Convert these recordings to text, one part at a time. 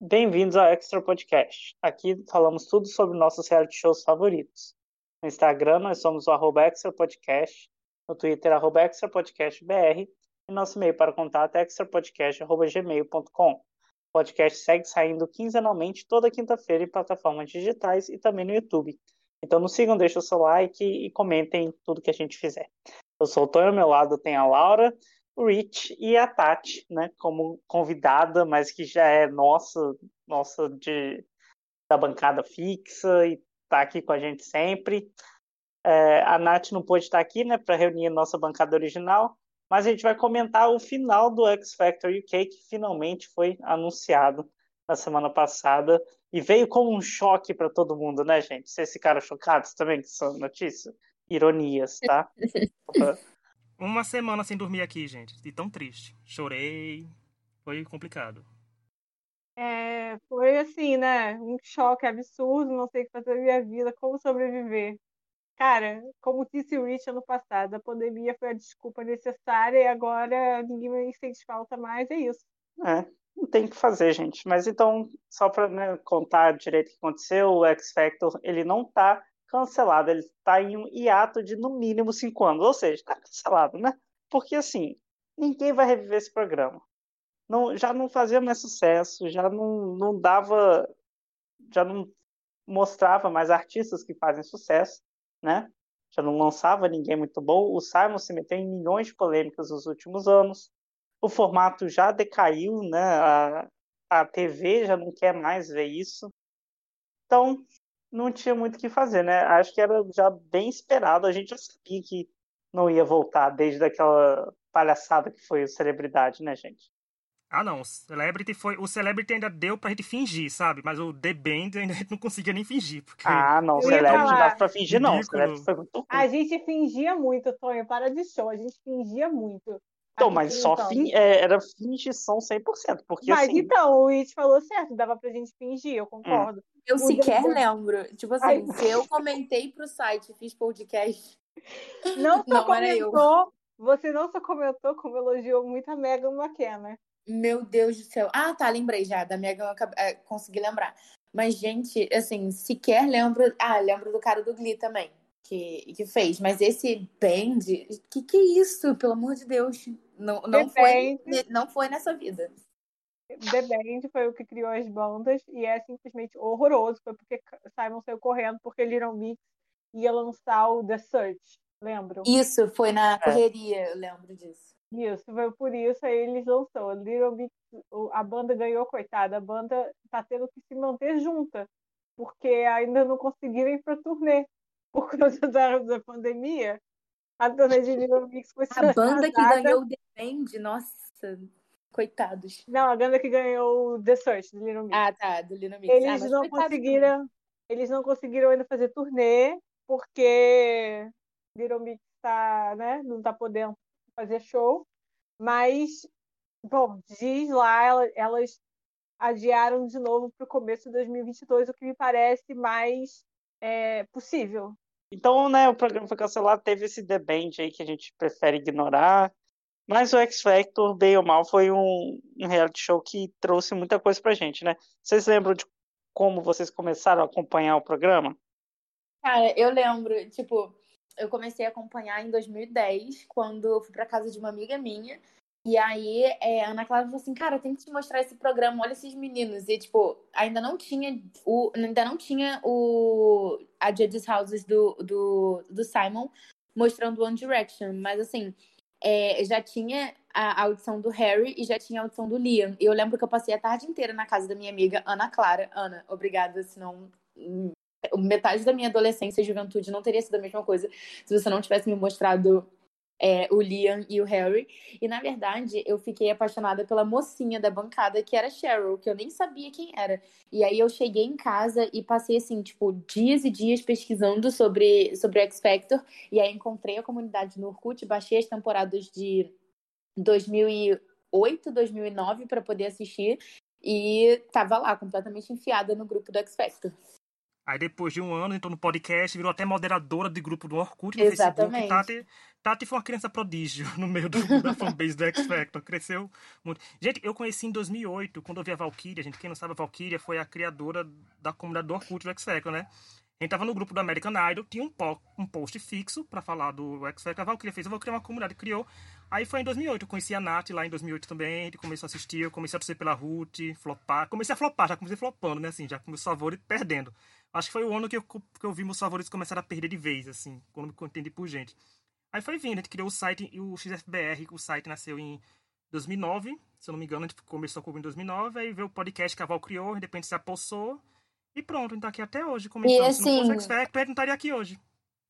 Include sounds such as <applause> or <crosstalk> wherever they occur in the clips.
Bem-vindos ao Extra Podcast. Aqui falamos tudo sobre nossos reality shows favoritos. No Instagram, nós somos o arroba Extra Podcast, no Twitter, arroba Extra Podcast BR, e nosso e-mail para contato é extrapodcast.gmail.com. O podcast segue saindo quinzenalmente toda quinta-feira em plataformas digitais e também no YouTube. Então nos sigam, deixem o seu like e comentem tudo que a gente fizer. Eu sou o Tonho, ao meu lado tem a Laura, Rich e a Tati, né, como convidada, mas que já é nossa, nossa de da bancada fixa e está aqui com a gente sempre. É, a Nath não pôde estar aqui, né, para reunir nossa bancada original, mas a gente vai comentar o final do X Factor UK que finalmente foi anunciado na semana passada e veio como um choque para todo mundo, né, gente? Vocês ficaram chocados também com essa notícia? Ironias, tá? <laughs> Uma semana sem dormir aqui, gente. E tão triste. Chorei. Foi complicado. É, foi assim, né? Um choque absurdo, não sei o que fazer na minha vida, como sobreviver. Cara, como disse o Rich ano passado, a pandemia foi a desculpa necessária e agora ninguém vai sente falta mais, é isso. É, não tem o que fazer, gente. Mas então, só para né, contar direito o que aconteceu, o X Factor, ele não tá cancelado, ele está em um hiato de no mínimo cinco anos, ou seja, está cancelado, né? Porque assim, ninguém vai reviver esse programa. Não, já não fazia mais sucesso, já não, não dava, já não mostrava mais artistas que fazem sucesso, né? Já não lançava ninguém muito bom. O Simon se meteu em milhões de polêmicas nos últimos anos. O formato já decaiu, né? A, a TV já não quer mais ver isso. Então, não tinha muito o que fazer, né? Acho que era já bem esperado. A gente já sabia que não ia voltar desde aquela palhaçada que foi o Celebridade, né, gente? Ah, não. O Celebrity foi. O Celebrity ainda deu pra gente fingir, sabe? Mas o The Band ainda a <laughs> gente não conseguia nem fingir. Porque... Ah, não. O Celebrity não dava pra fingir, não. O Celebrity foi muito ruim. A gente fingia muito, Tonho. Para de show. A gente fingia muito. Então, mas só então. fin... é, era fingição 100%. Porque, mas assim... então, o It falou certo, dava pra gente fingir, eu concordo. Hum. Eu sequer lembro. Tipo assim, Ai, se eu <laughs> comentei pro site, fiz podcast. Não <laughs> só não comentou, você não só comentou, como elogiou muito a Megan McKenna. Meu Deus do céu. Ah, tá, lembrei já. Da Megan eu é, consegui lembrar. Mas, gente, assim, sequer lembro. Ah, lembro do cara do Glee também, que, que fez. Mas esse Band, que que é isso? Pelo amor de Deus. Não, não, foi, não foi nessa vida. The Band foi o que criou as bandas e é simplesmente horroroso. Foi porque Simon saiu correndo porque Little Mix ia lançar o The Search, lembram? Isso, foi na é. correria, eu lembro disso. Isso, foi por isso aí eles lançou. Little Mix, a banda ganhou, coitada. A banda tá tendo que se manter junta, porque ainda não conseguiram ir pra turnê por causa da, da pandemia. A dona de Little Mix foi A banda que ganhou o The Band, nossa, coitados. Não, a banda que ganhou o The Search, do Little Mix. Ah, tá, do Little Mix. Eles ah, não conseguiram, também. eles não conseguiram ainda fazer turnê, porque Little Mix tá, né, não tá podendo fazer show, mas, bom, diz lá, elas adiaram de novo para o começo de 2022, o que me parece mais é, possível. Então, né, o programa foi cancelado, teve esse The Band aí que a gente prefere ignorar. Mas o X Factor, bem ou mal, foi um, um reality show que trouxe muita coisa pra gente, né? Vocês lembram de como vocês começaram a acompanhar o programa? Cara, eu lembro, tipo, eu comecei a acompanhar em 2010, quando eu fui pra casa de uma amiga minha. E aí, é, a Ana Clara falou assim, cara, tem que te mostrar esse programa, olha esses meninos. E, tipo, ainda não tinha o. Ainda não tinha o. A Judges Houses do, do, do Simon mostrando One Direction. Mas assim, é, já tinha a audição do Harry e já tinha a audição do Liam. E eu lembro que eu passei a tarde inteira na casa da minha amiga Ana Clara. Ana, obrigada, senão hum, metade da minha adolescência e juventude não teria sido a mesma coisa se você não tivesse me mostrado é, o Liam e o Harry. E na verdade, eu fiquei apaixonada pela mocinha da bancada, que era Cheryl, que eu nem sabia quem era. E aí eu cheguei em casa e passei assim, tipo, dias e dias pesquisando sobre, sobre X Factor. E aí encontrei a comunidade no Orkut, baixei as temporadas de 2008, 2009 para poder assistir. E tava lá, completamente enfiada no grupo do X Factor. Aí depois de um ano entrou no podcast, virou até moderadora de grupo do Orkut no Exatamente. Facebook. Tati, Tati foi uma criança prodígio <laughs> no meio do, da fanbase do X Factor. Cresceu muito. Gente, eu conheci em 2008, quando eu vi a Valkyria. Gente, quem não sabe, a Valkyria foi a criadora da comunidade do Orkut do X Factor, né? A gente tava no grupo do American Idol, tinha um, po um post fixo pra falar do X Factor. A Valkyria fez, eu vou criar uma comunidade, criou. Aí foi em 2008, eu conheci a Nath lá em 2008 também, gente começou a assistir, eu comecei a torcer pela Ruth, flopar. Comecei a flopar, já comecei flopando, né, assim, já com meus favoritos perdendo. Acho que foi o ano que eu, que eu vi meus favoritos começaram a perder de vez, assim, quando me entendi por gente. Aí foi vindo, a gente criou o site, e o XFBR, o site nasceu em 2009, se eu não me engano, a gente começou a cobrir em 2009, aí veio o podcast que a Val criou, de repente se apossou, e pronto, a gente tá aqui até hoje, comentando. E, se não fosse assim, gente não estaria aqui hoje.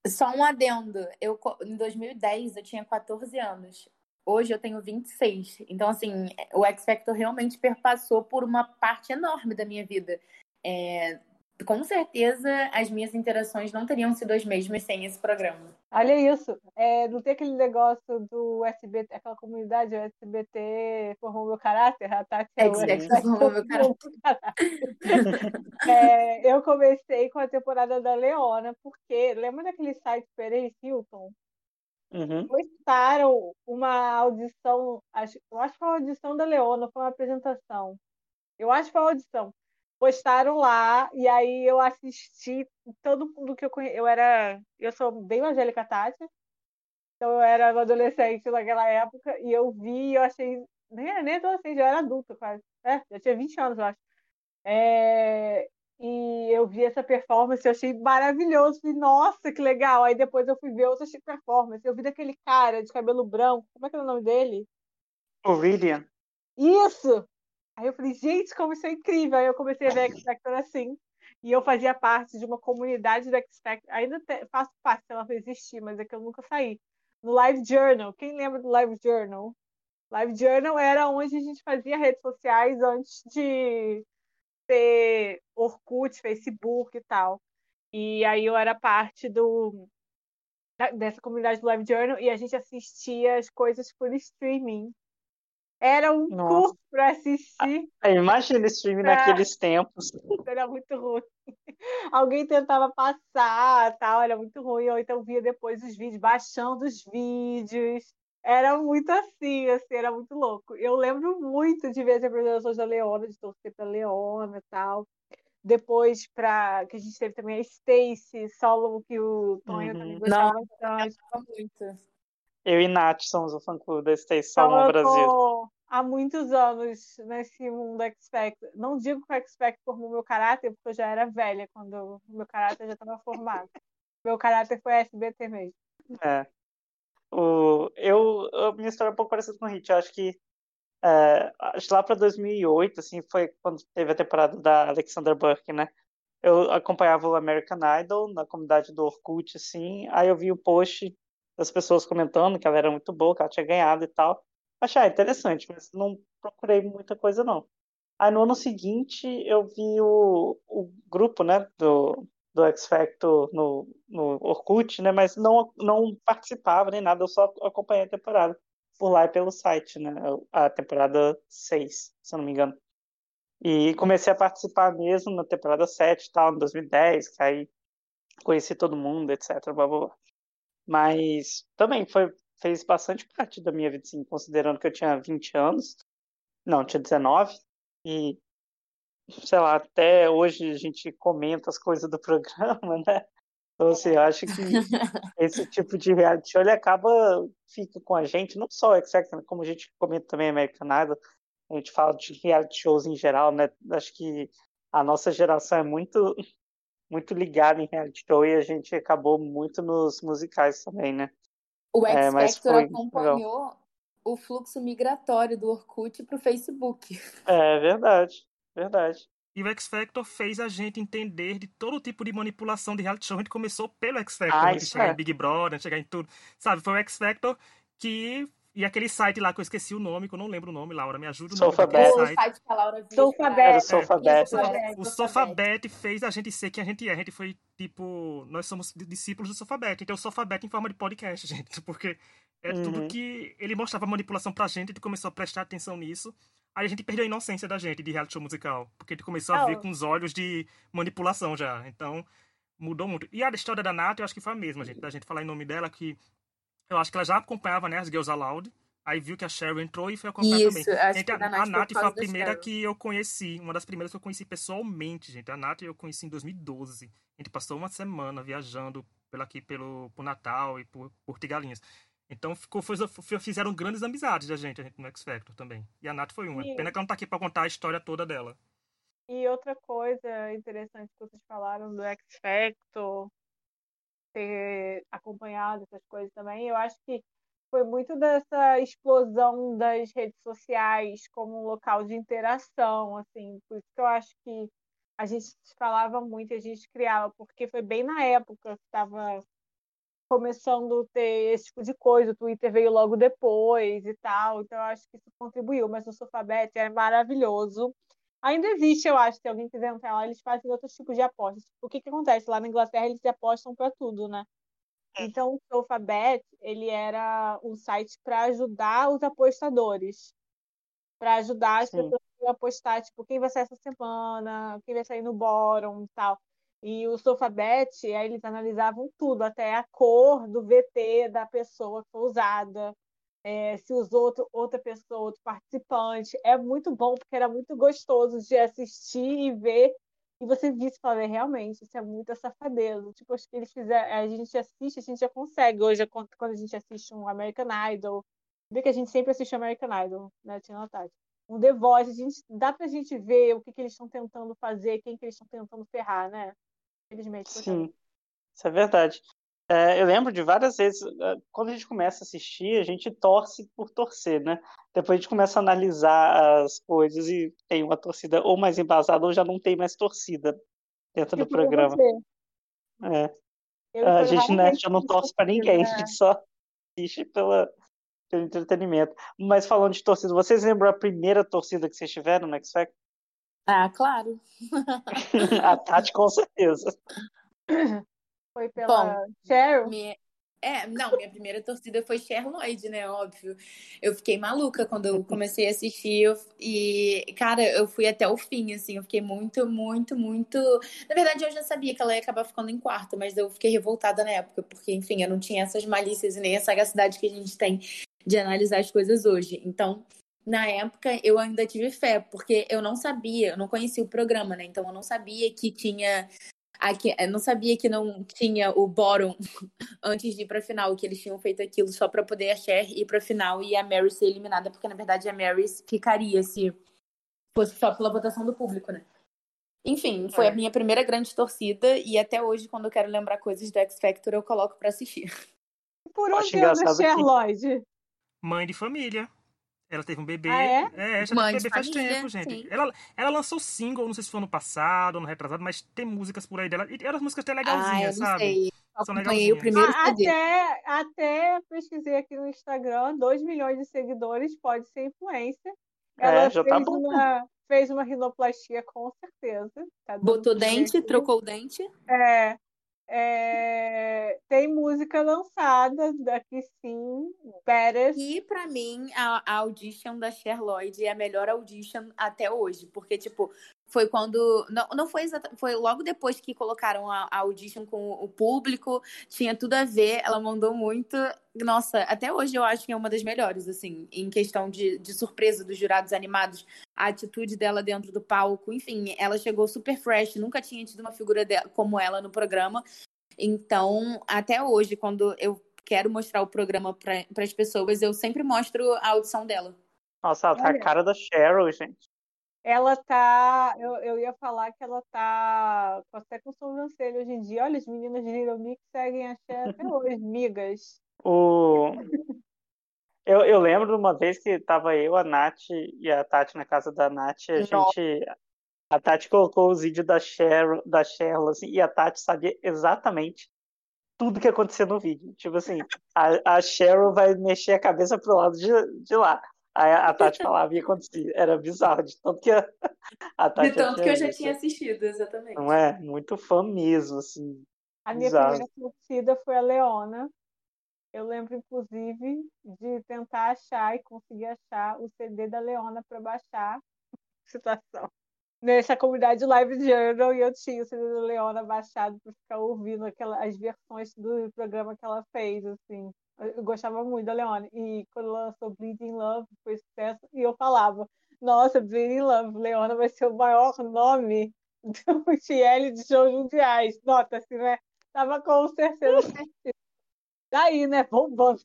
Só um adendo. Eu, em 2010, eu tinha 14 anos. Hoje eu tenho 26. Então, assim, o X Factor realmente perpassou por uma parte enorme da minha vida. É, com certeza, as minhas interações não teriam sido as mesmas sem esse programa. Olha isso. É, não tem aquele negócio do SBT, aquela comunidade, o SBT formou meu caráter, a Tati é Factor formou meu formou meu caráter. É, eu comecei com a temporada da Leona, porque lembra daquele site Perez Hilton? Uhum. Postaram uma audição, acho, eu acho que foi uma audição da Leona, foi uma apresentação. Eu acho que foi uma audição. Postaram lá, e aí eu assisti todo mundo que eu conheço. Eu era. Eu sou bem Angélica Tati, então eu era adolescente naquela época, e eu vi e eu achei. Nem, era nem adolescente, eu era adulta quase. É, já tinha 20 anos, eu acho. É, e eu vi essa performance, eu achei maravilhoso. Falei, nossa, que legal. Aí depois eu fui ver outras performances. Eu vi daquele cara de cabelo branco, como é que era o nome dele? O William. Isso! Aí eu falei, gente, como isso é incrível. Aí eu comecei a ver X Factor assim. E eu fazia parte de uma comunidade do X Factor. Ainda te- faço parte, ela existir, mas é que eu nunca saí. No Live Journal. Quem lembra do Live Journal? Live Journal era onde a gente fazia redes sociais antes de ter Orkut, Facebook e tal. E aí eu era parte do dessa comunidade do Live Journal e a gente assistia as coisas por streaming. Era um Nossa. curso para assistir, Aí, imagina streaming É. naqueles tempos. <laughs> era muito ruim. Alguém tentava passar, tal, era muito ruim, ou então via depois os vídeos, baixando os vídeos. Era muito assim, assim, era muito louco. Eu lembro muito de ver as apresentações da Leona, de torcer pra Leona e tal. Depois, pra, que a gente teve também a Stacy Solomon, que o Tonho Uhum. também gostava Não, bastante. Muito. Eu e Nath somos o fã-clube da Stay Então, Salmon eu Brasil. tô há muitos anos nesse mundo X Factor. Não digo que o X Factor formou meu caráter, porque eu já era velha quando o meu caráter já estava formado. <laughs> Meu caráter foi SBT mesmo. É. O, eu, a minha história é um pouco parecida com o Hit. Eu acho que é, acho lá para 2008, assim, foi quando teve a temporada da Alexander Burke, né? Eu acompanhava o American Idol na comunidade do Orkut, assim. Aí eu vi o post das pessoas comentando que ela era muito boa, que ela tinha ganhado e tal. Achei ah, interessante, mas não procurei muita coisa, não. Aí no ano seguinte eu vi o, o grupo, né, do, do X Factor no, no Orkut, né, mas não, não participava nem nada, eu só acompanhei a temporada por lá e pelo site, né, a temporada 6, se eu não me engano. E comecei a participar mesmo na temporada 7 e tal, em 2010, que aí conheci todo mundo, etc, blá, blá, blá. Mas também foi, fez bastante parte da minha vida, assim, considerando que eu tinha 20 anos, não, tinha 19, e sei lá, até hoje a gente comenta as coisas do <laughs> programa, né? Então, assim, eu acho que <laughs> esse tipo de reality show, ele acaba, fica com a gente, não só o X Factor, como a gente comenta também American Idol, a gente fala de reality shows em geral, né? Acho que a nossa geração é muito, muito ligada em reality show e a gente acabou muito nos musicais também, né? O X É, mas Factor foi acompanhou o fluxo migratório do Orkut para o Facebook. <laughs> É verdade, verdade. E o X Factor fez a gente entender de todo tipo de manipulação de reality show. A gente começou pelo X Factor, Ah, antes de isso chegar é. em Big Brother, chegar em tudo. Sabe, foi o X Factor que. E aquele site lá que eu esqueci o nome, que eu não lembro o nome, Laura, me ajuda Sofabet. O site. que a Laura viu. Sofabet. É, Sofabet. É, O Sofabet. Fez a gente ser quem a gente é. A gente foi, tipo, nós somos discípulos do Sofabet. Então, o Sofabet em forma de podcast, <laughs> gente. Porque é tudo Uhum. que ele mostrava manipulação pra gente, a gente começou a prestar atenção nisso. Aí a gente perdeu a inocência da gente de reality show musical. Porque a gente começou a ver com os olhos de manipulação já. Então, mudou muito. E a história da Nath, eu acho que foi a mesma, gente. Da gente falar em nome dela, que eu acho que ela já acompanhava, né, as Girls Aloud. Aí viu que a Cheryl entrou e foi acompanhar Isso, também. acho Gente, que a, a Nath foi a primeira Cheryl. que eu conheci, uma das primeiras que eu conheci pessoalmente, gente. A Nath eu conheci em 2012. A gente passou uma semana viajando pela aqui pelo por Natal e por Portugalinhas. Então ficou, foi, foi- fizeram grandes amizades da gente, a gente no X Factor também. E a Nath foi uma. Sim. Pena que ela não tá aqui pra contar a história toda dela. E outra coisa interessante que vocês falaram do X Factor, ter acompanhado essas coisas também, eu acho que foi muito dessa explosão das redes sociais como um local de interação, assim, por isso que eu acho que a gente falava muito, a gente criava, porque foi bem na época que estava começando a ter esse tipo de coisa, o Twitter veio logo depois e tal, então eu acho que isso contribuiu, mas o Sofabet é maravilhoso. Ainda existe, eu acho, se alguém quiser entrar lá, eles fazem outros tipos de apostas. O que que acontece? Lá na Inglaterra eles apostam para tudo, né? Então o Sofabet, ele era um site para ajudar os apostadores, para ajudar as Sim. pessoas a apostar, tipo, quem vai sair essa semana, quem vai sair no bórum e tal. E o Sofabet, aí eles analisavam tudo, até a cor do VT da pessoa que foi usada, é, se usou outro, outra pessoa, outro participante. É muito bom, porque era muito gostoso de assistir e ver. E você visse e falar, "É, realmente, isso é muita safadeza. Tipo, acho que eles fizeram. A gente assiste, a gente já consegue. Hoje, quando quando a gente assiste um American Idol, vê que a gente sempre assiste American Idol, né, Tia Natália? Um The Voice, a gente, dá pra gente ver o que, que eles estão tentando fazer, quem que eles estão tentando ferrar, né? Infelizmente. Sim, isso é verdade. É, eu lembro de várias vezes, é, quando a gente começa a assistir, a gente torce por torcer, né? Depois a gente começa a analisar as coisas e tem uma torcida ou mais embasada ou já não tem mais torcida dentro do programa. É. A gente né, já não torce pra torcida, ninguém, <laughs> a gente só assiste pela, pelo entretenimento. Mas falando de torcida, vocês lembram a primeira torcida que vocês tiveram no X Factor? Ah, claro. <laughs> A Tati, com certeza. <laughs> Foi pela Bom, Cheryl. Minha... É, não, minha primeira torcida foi Cher Lloyd, né? Óbvio. Eu fiquei maluca quando eu comecei a assistir. eu- E, cara, eu fui até o fim, assim. Eu fiquei muito, muito, muito. Na verdade, eu já sabia que ela ia acabar ficando em quarto, mas eu fiquei revoltada na época, porque, enfim, eu não tinha essas malícias e nem a sagacidade que a gente tem de analisar as coisas hoje. Então, na época, eu ainda tive fé, porque eu não sabia, eu não conhecia o programa, né? Então, eu não sabia que tinha. Aqui, eu não sabia que não tinha o bottom <laughs> antes de ir pra final, que eles tinham feito aquilo só pra poder a Cher ir pra final e a Mary ser eliminada, porque na verdade a Mary ficaria se fosse só pela votação do público, né? Enfim, foi É. a minha primeira grande torcida e até hoje, quando eu quero lembrar coisas do X Factor, eu coloco pra assistir. Por onde anda Cher que- Lloyd? Mãe de família. Ela teve um bebê. Ah, é? já Mãe teve de bebê faz família, tempo, gente. sim. Ela, ela lançou single, não sei se foi ano passado ou no retrasado, mas tem músicas por aí dela. E eram músicas até Ah, eu legalzinhas, não sabe? sei. Eu São acompanhei o legalzinhas. primeiro Ah, CD. até, até pesquisei aqui no Instagram, 2 milhões de seguidores, pode ser influência. Ela É, já tá fez, bom. uma, fez uma rinoplastia, com certeza. Tá Botou dente, trocou o dente. É, é, tem música lançada daqui sim. E pra mim, a, a audition da Cher Lloyd é a melhor audition até hoje. Porque, tipo, foi quando. Não, não foi exatamente. Foi logo depois que colocaram a, a audition com o público. Tinha tudo a ver. Ela mandou muito. Nossa, até hoje eu acho que é uma das melhores, assim, em questão de, de surpresa dos jurados animados. A atitude dela dentro do palco. Enfim, ela chegou super fresh. Nunca tinha tido uma figura de- como ela no programa. Então, até hoje, quando eu quero mostrar o programa para as pessoas, eu sempre mostro a audição dela. Nossa, ela tá a cara da Cheryl, gente. Ela tá. Eu, eu ia falar que ela tá com- até com sobrancelha hoje em dia. Olha, as meninas de Little Mix seguem a Cher até hoje, migas. O... Eu, eu lembro de uma vez que tava eu, a Nath e a Tati na casa da Nath, a Nossa. gente. A Tati colocou os vídeos da Cheryl, da Cheryl, assim, e a Tati sabia exatamente tudo que acontecia no vídeo. Tipo assim, a, a Cheryl vai mexer a cabeça pro lado de, de lá. Aí a, Tati falava e acontecia. Era bizarro, de tanto que a, a Tati De tanto que eu já visto. tinha assistido, exatamente. Não é? Muito fã mesmo, assim. A minha Bizarro. primeira torcida foi a Leona. Eu lembro, inclusive, de tentar achar e conseguir achar o CD da Leona para baixar. <laughs> Situação. Nessa comunidade Live Journal, e eu tinha o CD da Leona baixado para ficar ouvindo aquela, as versões do programa que ela fez, assim. Eu gostava muito da Leona. E quando lançou Bleeding Love, foi sucesso, e eu falava, nossa, Bleeding Love, Leona vai ser o maior nome do TL de shows mundiais. Nota-se, né? Tava com certeza certeza. Daí, né? Bombando.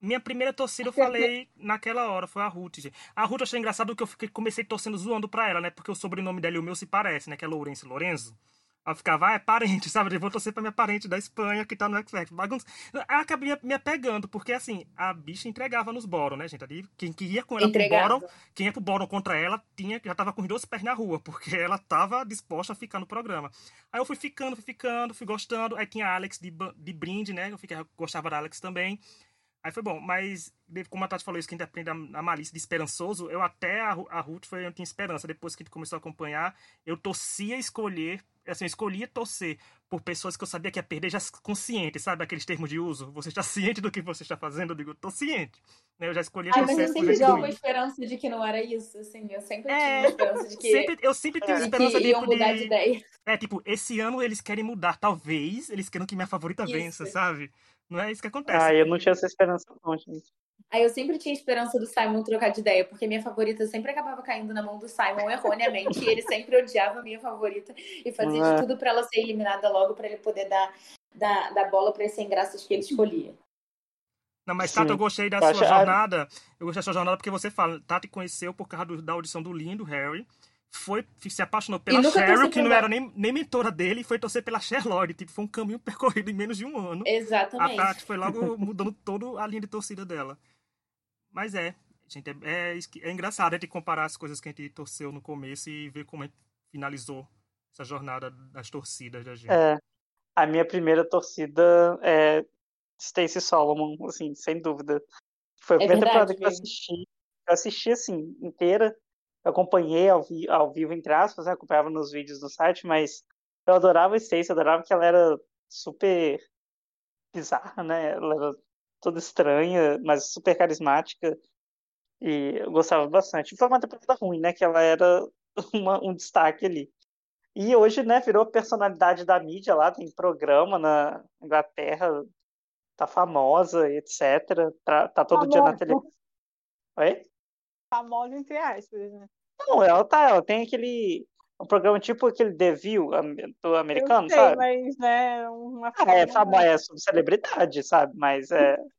Minha primeira torcida eu falei naquela hora, foi a Ruth. Gente. A Ruth eu achei engraçado que eu fiquei, comecei torcendo zoando pra ela, né? Porque o sobrenome dela e o meu se parece, né? Que é Lourenço Lorenzo. Ela ficava, ah, é parente, <laughs> sabe? Eu vou torcer pra minha parente da Espanha que tá no X Factor. Bagunça. Ela acabei me apegando, porque assim, a bicha entregava nos Boron, né, gente? Ali, quem, ia com ela Entregava. pro Boron, quem ia pro Boron contra ela, tinha, já tava com os dois pés na rua, porque <laughs> ela tava disposta a ficar no programa. Aí eu fui ficando, fui ficando, fui gostando. Aí tinha a Alex de, de brinde, né? Eu fiquei, gostava da Alex também. Aí foi bom, mas como a Tati falou isso, que a gente aprende a, a malícia de esperançoso, eu até a, a Ruth foi, eu tinha esperança. Depois que a gente começou a acompanhar, eu torcia escolher, assim, eu escolhia torcer por pessoas que eu sabia que ia perder já consciente, sabe? Aqueles termos de uso. Você está <laughs> ciente do que você está fazendo? Eu digo, tô ciente. Né, Eu já escolhi Ai, mas torcer eu por sempre ruim. uma esperança de que não era isso, assim. Eu sempre É, tive uma esperança de que, Sempre, eu sempre tenho de esperança que iam mudar de ideia. É, tipo, esse ano eles querem mudar. Talvez eles queiram que minha favorita Isso. vença, sabe? Não é isso que acontece. Ah, eu não tinha essa esperança, não, gente. Aí eu sempre tinha esperança do Simon trocar de ideia, porque minha favorita sempre acabava caindo na mão do Simon erroneamente, e ele sempre odiava a minha favorita e fazia É. de tudo pra ela ser eliminada logo, pra ele poder dar, dar, dar bola pra esse sem graças que ele escolhia. Não, mas Sim. Tati, eu gostei da Eu sua acho- jornada. Eu gostei da sua jornada porque você fala, Tati conheceu por causa do- da audição do lindo Harry. Foi, se apaixonou pela Cheryl, que não era nem, nem mentora dele, e foi torcer pela Cher Lloyd. Tipo, foi um caminho <laughs> percorrido em menos de um ano. A Exatamente. Tati foi logo mudando toda a linha de torcida dela. Mas é, gente, é, é, é engraçado a gente comparar as coisas que a gente torceu no começo e ver como a gente finalizou essa jornada das torcidas da gente. É, a minha primeira torcida é Stacey Solomon, assim, sem dúvida. Foi a É primeira temporada verdade, que eu assisti. Eu assisti, assim, inteira. Eu acompanhei ao, vi- ao vivo, entre aspas, né? Acompanhava nos vídeos do site, mas eu adorava a Stacey, eu adorava que ela era super bizarra, né? Ela era toda estranha, mas super carismática. E eu gostava bastante. Foi uma temporada ruim, né? Que ela era <laughs> uma- um destaque ali. E hoje, né, virou personalidade da mídia lá, tem programa na Inglaterra, tá famosa, etc. Tá, tá todo dia na Famosa. televisão. Oi? Famosa entre aspas, né? Não, ela tá, ela tem aquele. Um programa tipo aquele The View do americano, eu sei, sabe? mas, né, uma Ah, é famosa, é sobre celebridade, sabe? Mas é, <laughs>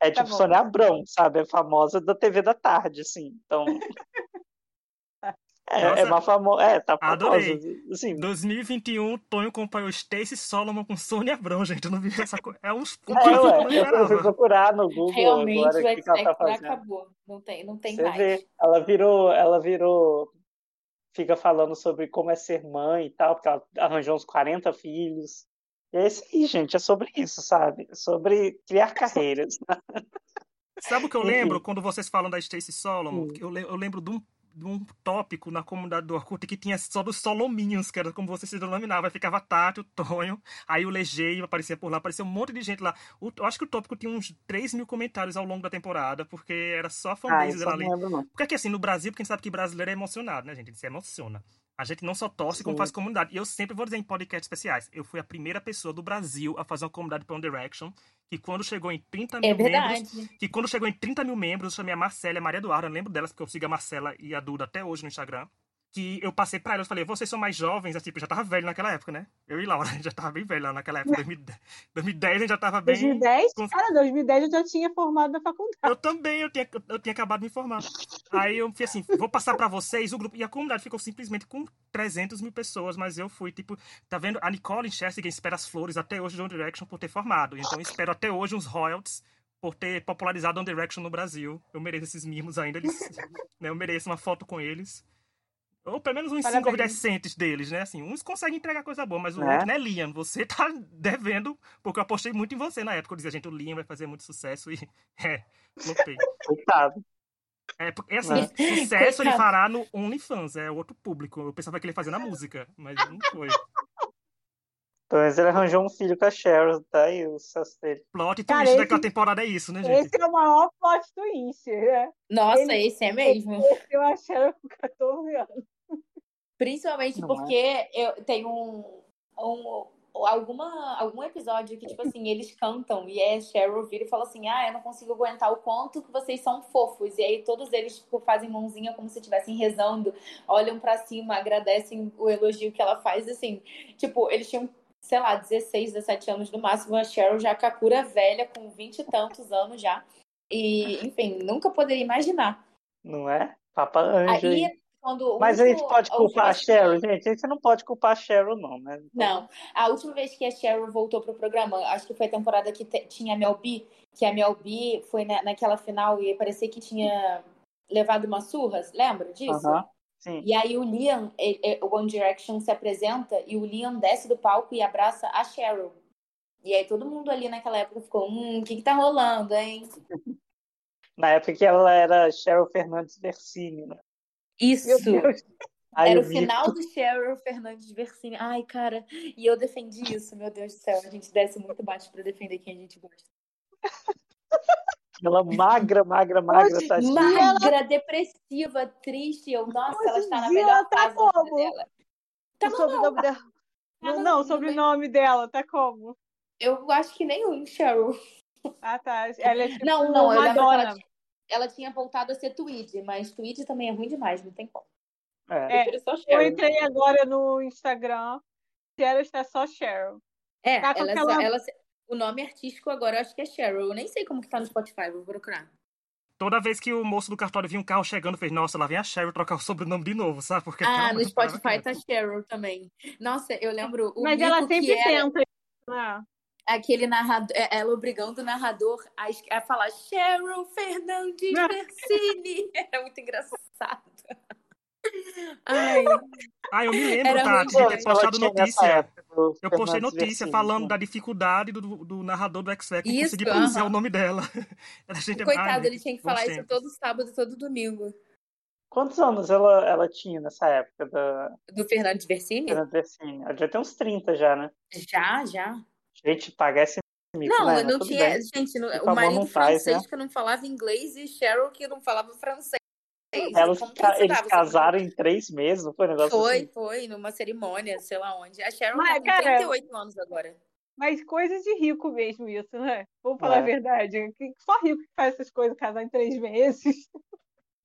é Tá tipo bom. Sônia Abrão, sabe? É famosa da TV da tarde, assim. Então. <laughs> É, Nossa, é uma famosa. É, tá famosa. adorei. Assim, 2021, Tonho acompanhou Stacey Solomon com Sônia Abrão, gente. Eu não vi essa coisa. É um, um <laughs> é, eu fui procurar no Google Realmente agora o que que ela tá fazendo. acabou. Não tem, não tem Você mais. vê, ela virou, ela virou, fica falando sobre como é ser mãe e tal, porque ela arranjou uns 40 filhos. E é isso aí, gente, é sobre isso, sabe? É sobre criar carreiras. <laughs> Sabe o que eu lembro quando vocês falam da Stacey Solomon? Hum. Eu, eu lembro de um, de um tópico na comunidade do Orkut que tinha só dos Solominhos, que era como vocês se denominavam. Aí ficava Tati, o Tonho, aí o Legei aparecia por lá, aparecia um monte de gente lá. O- eu acho que o tópico tinha uns 3 mil comentários ao longo da temporada, porque era só a Ah, fanbase isso dela ali. Porque aqui, assim, no Brasil, porque a gente sabe que brasileiro é emocionado, né, gente? Ele se emociona. A gente não só torce, como Sim. faz comunidade. E eu sempre vou dizer em podcasts especiais, eu fui a primeira pessoa do Brasil a fazer uma comunidade para One Direction, que quando chegou em 30 mil É membros, verdade. que quando chegou em 30 mil membros, eu chamei a Marcela e a Maria Eduarda, eu lembro delas, porque eu sigo a Marcela e a Duda até hoje no Instagram. Que eu passei pra elas, eu falei, vocês são mais jovens, eu, tipo, já tava velho naquela época, né? Eu e Laura, <laughs> já tava bem velho lá naquela época, 2010, 2010 a gente já tava bem... 2010? com- Cara, 2010 eu já tinha formado na faculdade. Eu também, eu tinha, eu tinha acabado de me formar. Aí eu fiz assim, vou passar pra vocês o grupo. E a comunidade ficou simplesmente com 300 mil pessoas, mas eu fui, tipo, tá vendo? A Nicole Chester espera as flores até hoje do One Direction por ter formado. Então espero até hoje uns royalties por ter popularizado One Direction no Brasil. Eu mereço esses mimos ainda, eles, <laughs> né? Eu mereço uma foto com eles. Ou pelo menos uns Parabéns. cinco decentes deles, né? Assim, uns conseguem entregar coisa boa, mas o Né? outro, né, Liam? Você tá <laughs> devendo, porque eu apostei muito em você na época. Eu dizia, gente, o Liam vai fazer muito sucesso e. <laughs> É, flopei. Coitado. É, porque, assim, É. sucesso ele fará no OnlyFans, é outro público. Eu pensava que ele fazia na música, mas não foi. Pelo menos ele arranjou um filho com a Cheryl, tá aí o sucesso dele. Plot twist esse- daquela temporada é isso, né, gente? Esse é o maior plot twist, né? Nossa, Ele- esse é mesmo. Eu achei com 14 anos. Principalmente Não porque eu tenho um, um- alguma, algum episódio que, tipo assim, eles cantam e a Cheryl vira e fala assim: Ah, eu não consigo aguentar o quanto que vocês são fofos. E aí todos eles tipo, fazem mãozinha como se estivessem rezando, olham pra cima, agradecem o elogio que ela faz. Assim, tipo, eles tinham, sei lá, 16, 17 anos no máximo. A Cheryl já Kakura velha, com 20 e tantos anos já. E, enfim, nunca poderia imaginar. Não é? Papa Anjo aí. Quando Mas a gente último- pode a culpar a Cheryl, gente. Você não pode culpar a Cheryl, não, né? Não, a última vez que a Cheryl voltou pro programa, acho que foi a temporada que tinha a Mel B, que a Mel B foi na, naquela final e parecia que tinha levado uma surras, lembra disso? Aham, sim. E aí o Liam, o One Direction se apresenta e o Liam desce do palco e abraça a Cheryl. E aí todo mundo ali naquela época ficou, hum, o que que tá rolando, hein? <laughs> Na época que ela era Cheryl Fernandes Versini, né? Isso! Aí Era o vi final do Cheryl Fernandes Versini. Ai, cara, e eu defendi isso, meu Deus do céu. A gente desce muito baixo pra defender quem a gente gosta. ela magra, magra, magra, tadinha. Magra, depressiva, triste. Eu, nossa, ela Hoje está na melhor ela tá como? dela. Tá o normal. sobrenome dela. Tá Não, normal, o sobrenome dela, tá como? Eu acho que nenhum, Cheryl. Ah, tá. Ela é tipo Não, não, eu que Madonna. ela tinha, ela tinha voltado a ser Tweed, mas Tweed também é ruim demais, não tem como. É. É, Eu entrei agora no Instagram. Cheryl está só Cheryl. É, tá ela, aquela- ela, o nome artístico agora eu acho que é Cheryl. Eu nem sei como que tá no Spotify, vou procurar. Toda vez que o moço do cartório via um carro chegando, fez, nossa, lá vem a Cheryl trocar o sobrenome de novo, sabe? Porque Ah, no Spotify tá. Cheryl também. Nossa, eu lembro o Mas ela que sempre era... tenta. Né? Aquele narrador, é, ela obrigando o narrador a, a falar Cheryl Fernandes. Versini. <laughs> Era muito engraçado. <laughs> Ai, Ah, eu me lembro, Era Tati, de ter postado nessa notícia. Eu postei notícia falando sim. da dificuldade do, do narrador do X-Factor conseguir pronunciar o nome dela. <laughs> A gente, coitado, ai, ele tinha que falar isso todo sábado e todo domingo. Quantos anos ela, ela tinha nessa época da Do Fernandes Versini? Fernandes Versini? Ela já tem uns 30 já, né? Já, já. Gente, pagar esse mico, Não, né? eu não Tudo tinha. bem. Gente, no- Por o marido não faz, francês né? que não falava inglês e Cheryl que não falava francês. Elas, eles casaram em três meses, não foi um negócio Foi, assim? foi, numa cerimônia, sei lá onde. A Cheryl Mas, tá com cara, 38 anos agora. Mas coisa de rico mesmo isso, né? Vamos falar É. a verdade. Que- Só rico que faz essas coisas, casar em três meses. <laughs>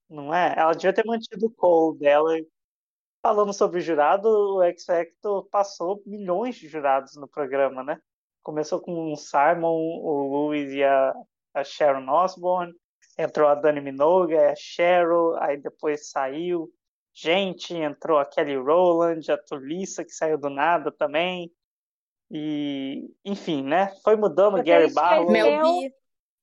Não é? Ela devia ter mantido o call dela. Falando sobre o jurado, o X Factor passou milhões de jurados no programa, né? Começou com o Simon, o Louis e a, a Sharon Osbourne. Entrou a Dani Minogue, a Cheryl, aí depois saiu. Gente, entrou a Kelly Rowland, a Tulissa, que saiu do nada também. E, enfim, né? Foi mudando o Você Gary Barlow. Mel B.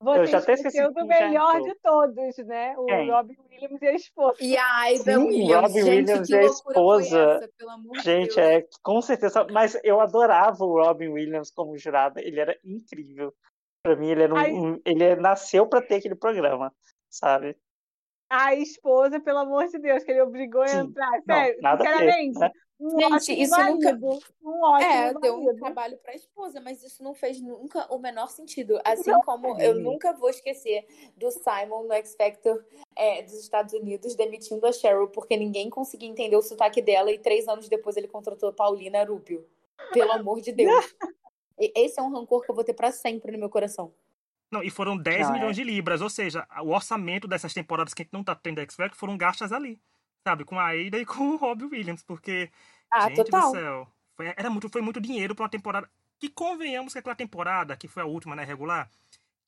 Você Eu já até esqueci do melhor entrou. de todos, né? O Quem? Robin Williams e a esposa. E a Sim, Williams. Robin gente, Williams que e a esposa. essa, pelo amor de Gente, Deus. é com certeza. Mas eu adorava o Robin Williams como jurado. Ele era incrível. Pra mim, ele era um, Ai. um- ele nasceu pra ter aquele programa, sabe? A esposa, pelo amor de Deus, que ele obrigou a Sim. entrar. Não, Sério, nada a ver, sinceramente, né? Um Gente, ótimo isso nunca- marido. Um ótimo É, deu um marido. trabalho pra esposa, mas isso não fez nunca o menor sentido. Assim Não como fez. eu nunca vou esquecer do Simon no X Factor é, dos Estados Unidos demitindo a Cheryl porque ninguém conseguia entender o sotaque dela e três anos depois ele contratou a Paulina Rubio. Pelo amor de Deus. E- Esse é um rancor que eu vou ter pra sempre no meu coração. Não, e foram 10 Não, é. milhões de libras, ou seja, o orçamento dessas temporadas que a gente não tá tendo X Factor foram gastas ali, sabe? Com a Aida e com o Robbie Williams, porque, Ah, gente total. do céu, foi, era muito, foi muito dinheiro pra uma temporada. Que convenhamos que aquela temporada, que foi a última, né, regular,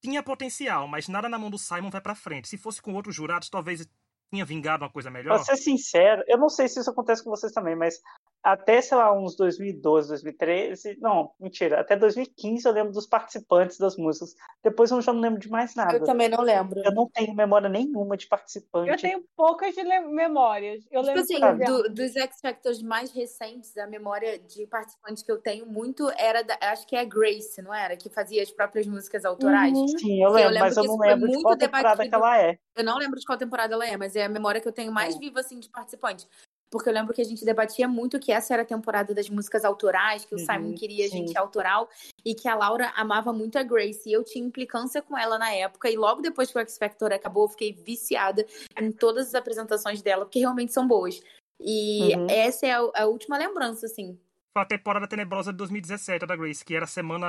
tinha potencial, mas nada na mão do Simon vai pra frente. Se fosse com outros jurados, talvez tinha vingado uma coisa melhor. Pra ser sincero, eu não sei se isso acontece com vocês também, mas até, sei lá, uns 2012, 2013, não, mentira, até 2015 eu lembro dos participantes das músicas. Depois eu já não lembro de mais nada. Eu também não lembro. Eu não tenho memória nenhuma de participante. Eu tenho poucas memórias. Eu Tipo lembro, assim, do- dos X Factors mais recentes, a memória de participantes que eu tenho muito era da, acho que é a Grace, não era? Que fazia as próprias músicas autorais. Uhum. Sim, eu Eu lembro, lembro mas eu não lembro de muito qual temporada debatido. que ela é. Eu não lembro de qual temporada ela é, mas é a memória que eu tenho mais É. viva, assim, de participante. Porque eu lembro que a gente debatia muito que essa era a temporada das músicas autorais, que o Uhum, Simon queria sim. gente autoral e que a Laura amava muito a Grace. E eu tinha implicância com ela na época, e logo depois que o X Factor acabou, eu fiquei viciada em todas as apresentações dela, porque realmente são boas. E Uhum. essa é a, a última lembrança, assim. Foi a temporada tenebrosa de 2017 da Grace, que era semana.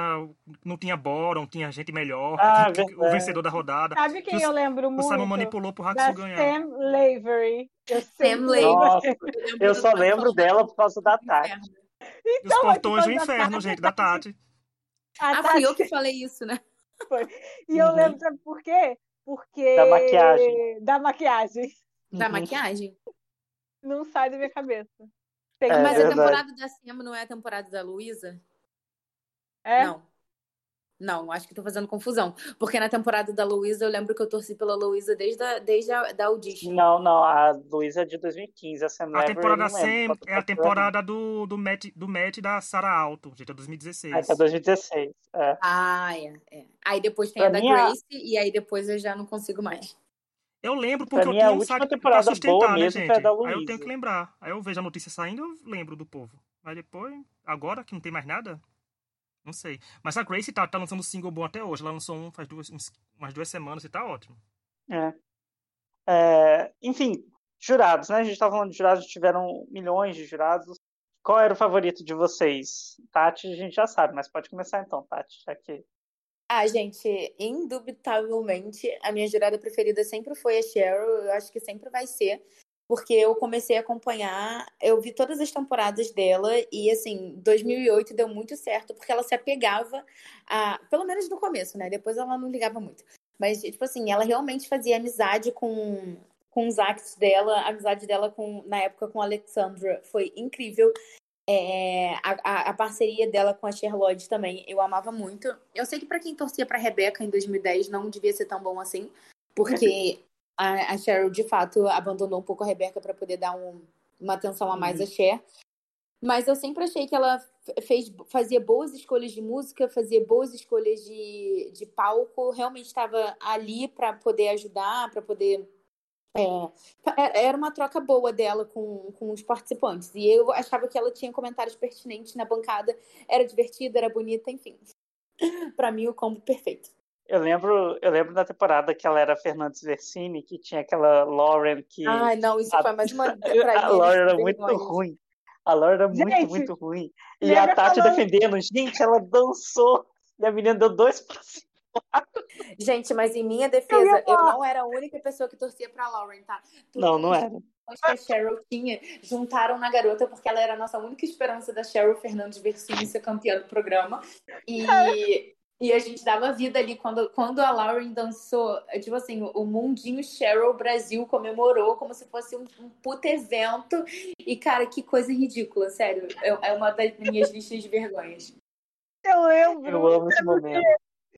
Não tinha bórum, tinha gente melhor. Ah, que- o vencedor da rodada. Sabe quem Que o- eu lembro O muito? Simon manipulou pro Da Haxu ganhar. Sam Lavery. Eu Sam sempre Lavery. Eu do- só lembro dela por causa da do Tati. inferno. E os Então, portões do tipo, da inferno, gente, da Tati. A Ah, Tati- fui eu que falei isso, né? E eu Uhum. lembro, sabe por quê? Porque. Da maquiagem. Da maquiagem. Da Uhum. maquiagem. Não sai da minha cabeça. Tem É, que Mas ser. a temporada da Sam não é a temporada da Luísa? É? Não. Não, acho que tô fazendo confusão. Porque na temporada da Luísa, eu lembro que eu torci pela Luísa desde a, desde a da audition. Não, não, a Luísa é de 2015, a Sam A temporada Sam é a temporada. do, do, Matt, do Matt e da Sarah Alto, gente, é 2016. Ah, tá 2016. É. Ah, é, é. Aí depois tem Pra a da mim, a- Grace, e aí depois eu já não consigo mais. Eu lembro porque eu a tinha um site pra sustentar, né, gente? Aí eu tenho que lembrar. Aí eu vejo a notícia saindo, eu lembro do povo. Aí depois, agora que não tem mais nada, não sei. Mas a Grace tá, tá lançando single bom até hoje. Ela lançou um faz duas, umas duas semanas e tá ótimo. É. É, enfim, jurados, né? A gente tava falando de jurados, tiveram milhões de jurados. Qual era o favorito de vocês? Tati, a gente já sabe, mas pode começar então, Tati, já que. Ah, gente, indubitavelmente, a minha jurada preferida sempre foi a Cheryl. Eu acho que sempre vai ser. Porque eu comecei a acompanhar, eu vi todas as temporadas dela e, assim, 2008 deu muito certo, porque ela se apegava a. Pelo menos no começo, né? Depois ela não ligava muito. Mas, tipo assim, ela realmente fazia amizade com, com os acts dela, a amizade dela com, na época com a Alexandra foi incrível. É, a, a- parceria dela com a Cher Lloyd também, eu amava muito. Eu sei que pra quem torcia pra Rebeca em 2010 não devia ser tão bom assim, porque a, a Cheryl de fato abandonou um pouco a Rebeca pra poder dar um- uma atenção a mais Uhum. a Cher. Mas eu sempre achei que ela fez, fazia boas escolhas de música, fazia boas escolhas de, de palco, realmente estava ali pra poder ajudar, pra poder é, era uma troca boa dela com, com os participantes. E eu achava que ela tinha comentários pertinentes na bancada. Era divertida, era bonita, enfim. <laughs> Pra mim, o combo perfeito. Eu lembro, eu lembro da temporada que ela era Fernandes Versini, que tinha aquela Lauren que. Ai, não, isso a- foi mais uma. <laughs> pra a mim, Lauren era vergonha. muito ruim. A Lauren era muito, Gente, muito ruim. E a Tati falando- defendendo, gente, ela dançou. E a menina deu dois passos. Gente, mas em minha Eu defesa, eu, falar. não era a única pessoa que torcia pra Lauren, tá? Não, não era. Que a Cheryl tinha juntaram na garota porque ela era a nossa única esperança da Cheryl Fernandes Versini ser campeã do programa. E, e a gente dava vida ali quando, quando a Lauren dançou. Tipo assim, o mundinho Cheryl Brasil comemorou como se fosse um, um puta evento. E, cara, que coisa ridícula, sério. É é uma das minhas listas de vergonhas. Eu lembro. Eu amo esse momento.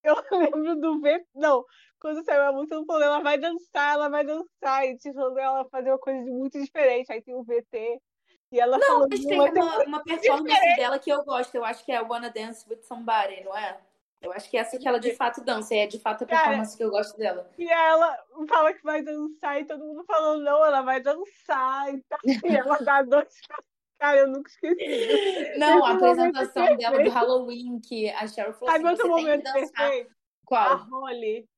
Eu <laughs> lembro do V. Não, quando saiu a música, eu falei, ela vai dançar, ela vai dançar. E tipo, ela fazer uma coisa muito diferente. Aí tem o VT. E ela Não, falando. mas tem "Vai ter uma, uma performance dela que eu gosto. Eu acho que é Wanna Dance with Somebody, não é? Eu acho que é essa que ela de fato dança. É de fato a Cara, performance que eu gosto dela. E ela fala que vai dançar e todo mundo falando, não, ela vai dançar e tal. E ela dá dois. Cara, eu nunca esqueci. <laughs> Não, a Esse é apresentação dela do. Halloween, que a Cheryl falou Sabe assim: outro você tem que momento dançar. perfeito? A Qual? Holly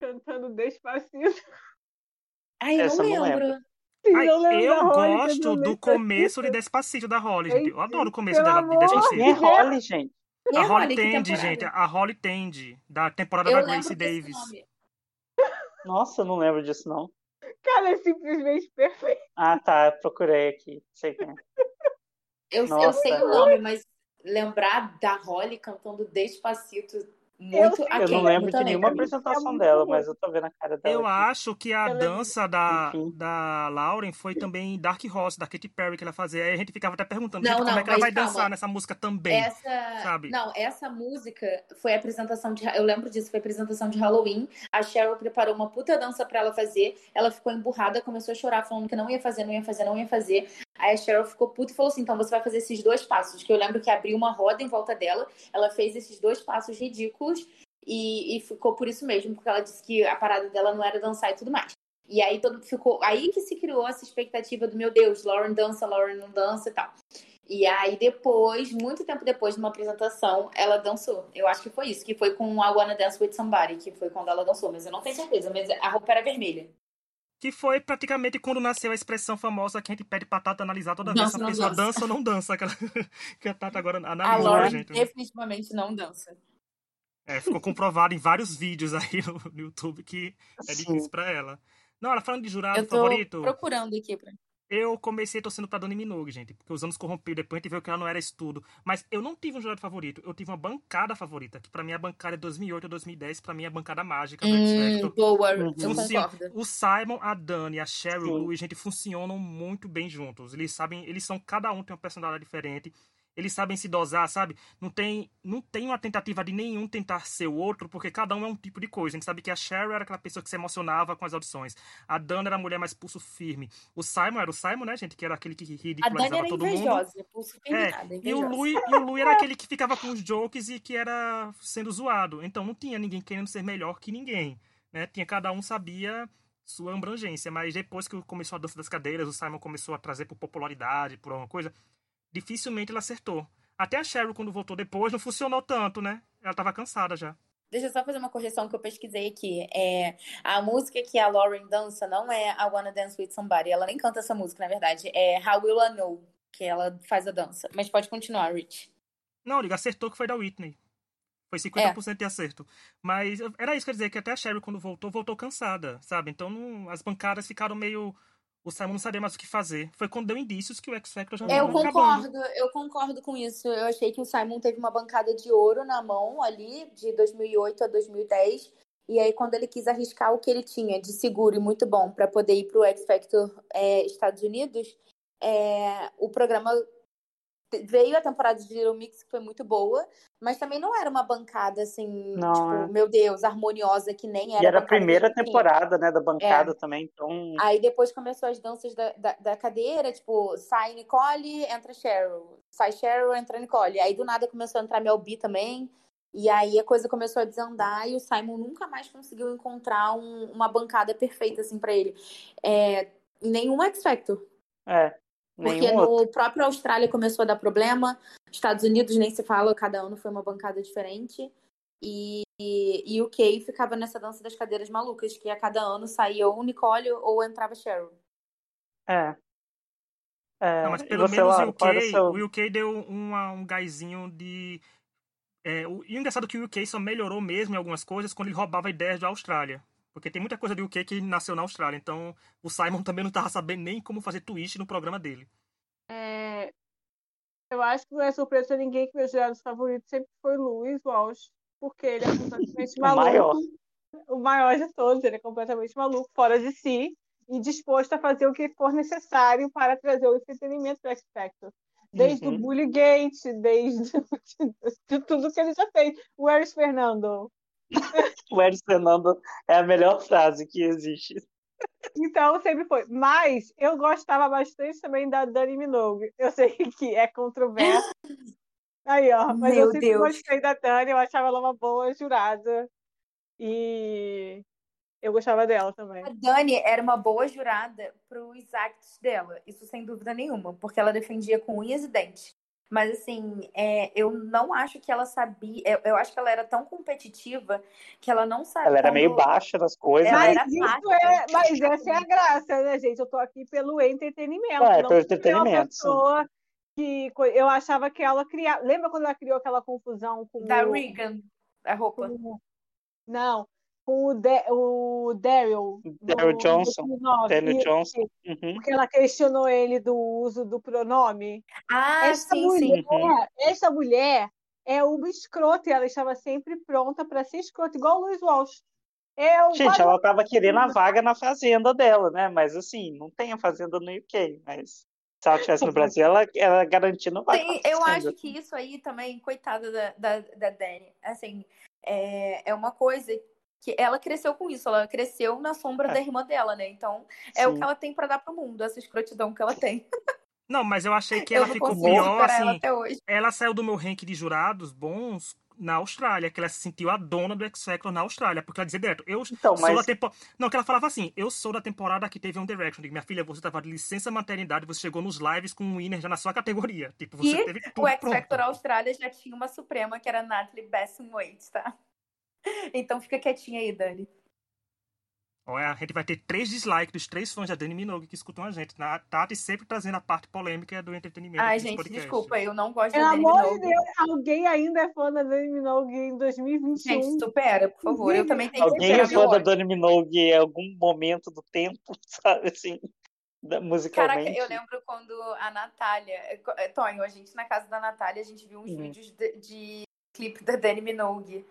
cantando Despacito. Ai, eu Essa não lembro. Ai, eu Holly gosto do começo de Despacito da Holly, gente. Eu adoro o começo Pelo dela de Despacito. É Holly, gente? E A a Holly Tende, gente. A Holly Tende, da temporada Eu da Grace Davis. nome. Nossa, eu não lembro disso, não. Cara, é simplesmente perfeito. Ah, tá, procurei aqui. Sei quem é. Eu, eu sei o nome, mas lembrar da Holly cantando Despacito muito Eu Eu aquém, não lembro de nenhuma apresentação É dela, bom. mas eu tô vendo a cara dela. Eu aqui. acho que a Ela é dança da, Enfim. da Lauren foi também Dark Horse, da Katy Perry, que ela fazia. Aí a gente ficava até perguntando, Não, gente, como não, é que ela vai calma. dançar nessa música também? Essa, sabe? não, essa música foi a apresentação de, eu lembro disso, foi a apresentação de Halloween. A Cheryl preparou uma puta dança pra ela fazer. Ela ficou emburrada, começou a chorar, falando que não ia fazer, não ia fazer, não ia fazer. Aí a Cheryl ficou puta e falou assim: então você vai fazer esses dois passos. Que eu lembro que abriu uma roda em volta dela. Ela fez esses dois passos ridículos e, e ficou por isso mesmo, porque ela disse que a parada dela não era dançar e tudo mais. E aí todo ficou. Aí que se criou essa expectativa do meu Deus, Lauren dança, Lauren não dança e tal. E aí depois, muito tempo depois de uma apresentação, ela dançou. Eu acho que foi isso, que foi com I Wanna Dance With Somebody, que foi quando ela dançou, mas eu não tenho certeza, mas a roupa era vermelha. Que foi praticamente quando nasceu a expressão famosa que a gente pede pra Tata analisar toda vez se a pessoa dança. dança. ou não dança. Aquela... <laughs> que a Tata agora analisa. A Lauren gente, definitivamente não dança. É, ficou comprovado em vários vídeos aí <laughs> no, YouTube que é difícil pra ela. Não, ela falando de jurado eu tô favorito. procurando aqui pra eu comecei torcendo pra Dani Minogue, gente, porque os anos corrompeu, depois a gente viu que ela não era estudo. Mas eu não tive um jurado favorito, eu tive uma bancada favorita, que pra mim a bancada é 2008 ou 2010, pra mim é a bancada mágica do hum. Boa, eu concordo. O Simon, a Dani, a Sherry, o Louis, gente, funcionam muito bem juntos. Eles sabem, eles são, cada um tem uma personalidade diferente eles sabem se dosar, sabe? Não tem, não tem uma tentativa de nenhum tentar ser o outro, porque cada um é um tipo de coisa. A gente sabe que a Cheryl era aquela pessoa que se emocionava com as audições. A Dana era a mulher mais pulso firme. O Simon era o Simon, né, gente? Que era aquele que ridicularizava todo invejosa, mundo. Pulso firme é, nada, e o Louis, e o Louis era aquele que ficava com os jokes e que era sendo zoado. Então não tinha ninguém querendo ser melhor que ninguém. Né? Tinha cada um sabia sua abrangência, mas depois que começou a dança das cadeiras, o Simon começou a trazer por popularidade, por alguma coisa, dificilmente ela acertou. Até a Cheryl, quando voltou depois, não funcionou tanto, né? Ela tava cansada já. Deixa eu só fazer uma correção que eu pesquisei aqui. É, a música que a Lauren dança não é I Wanna Dance With Somebody. Ela nem canta essa música, na verdade. É How Will I Know, que ela faz a dança. Mas pode continuar, Rich. Não, liga, acertou que foi da Whitney. Foi 50% é. de acerto. Mas era isso, quer dizer, que até a Cheryl, quando voltou, voltou cansada, sabe? Então não, as bancadas ficaram meio o Simon não sabia mais o que fazer. Foi quando deu indícios que o X Factor já Eu concordo, eu concordo com isso. Eu achei que o Simon teve uma bancada de ouro na mão ali, de 2008 a 2010. E aí, quando ele quis arriscar o que ele tinha de seguro e muito bom para poder ir para o X Factor é, Estados Unidos, é, o programa veio a temporada de Little Mix, que foi muito boa, mas também não era uma bancada assim, não, tipo, é. meu Deus, harmoniosa, que nem era. E era a primeira temporada, né, da bancada é. também, então. Aí depois começou as danças da, da, da, cadeira, tipo, sai Nicole, entra Cheryl. Sai Cheryl, entra Nicole. Aí do nada começou a entrar Mel B também. E aí a coisa começou a desandar e o Simon nunca mais conseguiu encontrar um, uma bancada perfeita, assim, para ele. É, nenhum X Factor. É. Porque no outro. próprio Austrália começou a dar problema, Estados Unidos nem se fala, cada ano foi uma bancada diferente. E, e, e o Kay ficava nessa dança das cadeiras malucas, que a cada ano saía ou Nicole ou entrava Cheryl. É. é Não, mas pelo menos lá, o, UK, seu... o UK deu uma, um gásinho de. É, o, e o engraçado é que o UK só melhorou mesmo em algumas coisas quando ele roubava ideias da Austrália. Porque tem muita coisa do UK que nasceu na Austrália. Então, o Simon também não tava sabendo nem como fazer twist no programa dele. É... Eu acho que não é surpresa pra ninguém que meu jurado favorito sempre foi o Louis Walsh. Porque ele é completamente maluco. <laughs> o maior. O maior de todos. Ele é completamente maluco, fora de si. E disposto a fazer o que for necessário para trazer o entretenimento para X Factor. Desde uhum. o Bully Gate, desde <laughs> de tudo que ele já fez. O Eris Fernando é a melhor frase que existe. Então, sempre foi. Mas eu gostava bastante também da Dani Minogue. Eu sei que é controverso. <gasps> Aí, ó. Mas Meu eu sempre Deus. gostei da Dani, eu achava ela uma boa jurada. E eu gostava dela também. A Dani era uma boa jurada para os actos dela, isso sem dúvida nenhuma, porque ela defendia com unhas e dentes. Mas, assim, é, eu não acho que ela sabia. Eu, eu, acho que ela era tão competitiva que ela não sabia. Ela era quando... meio baixa nas coisas. Mas, né? isso é, mas essa é a graça, né, gente? Eu tô aqui pelo entretenimento. É, pelo entretenimento. pessoa que eu achava que ela criava. Lembra quando ela criou aquela confusão com. Da o... Regan, a roupa. Com... Não, com o, De, o Daryl. Daryl Johnson. Daryl Johnson. Uhum. Porque ela questionou ele do uso do pronome. Ah, essa sim, mulher, sim. Uhum. Essa mulher é uma escrota e ela estava sempre pronta para ser escrota, igual o Luiz Walsh. Eu Gente, ela estava querendo a vaga na fazenda dela, né? Mas assim, não tem a fazenda no UK, mas se ela estivesse no Brasil, ela, ela garantindo vaga. Sim, eu acho que isso aí também, coitada da, da, da Dani, assim, é, é uma coisa que ela cresceu com isso, ela cresceu na sombra é. da irmã dela, né? Então, é Sim. o que ela tem para dar pro mundo, essa escrotidão que ela tem. <laughs> Não, mas eu achei que ela ficou pior, assim. Ela, ela, saiu do meu ranking de jurados bons na Austrália, que ela se sentiu a dona do X Factor na Austrália, porque ela dizia direto, eu Então, sou mas- da temporada. Não, que ela falava assim, eu sou da temporada que teve um Direction. Eu digo, minha filha, você tava de licença maternidade, você chegou nos lives com um winner já na sua categoria. Tipo, você E teve tudo O X pronto. Factor Austrália já tinha uma suprema que era Natalie Bassingwaite, tá? <laughs> Então fica quietinha aí, Dani. Olha, a gente vai ter três dislikes dos três fãs da Dani Minogue que escutam a gente. Na Tati sempre trazendo a parte polêmica do entretenimento. Ai, gente, podcast. desculpa, eu não gosto Pelo da Dani amor de Minogue. Deus, alguém ainda é fã da Dani Minogue em 2021. Gente, supera, por favor. Eu também tenho que Alguém é fã da. Dani Minogue em algum momento do tempo, <laughs> sabe, assim, da- musicalmente? Caraca, eu lembro quando a Natália. eh, Tonho, a gente na casa da Natália, a gente viu uns Uhum. vídeos de, de clipe da Dani Minogue.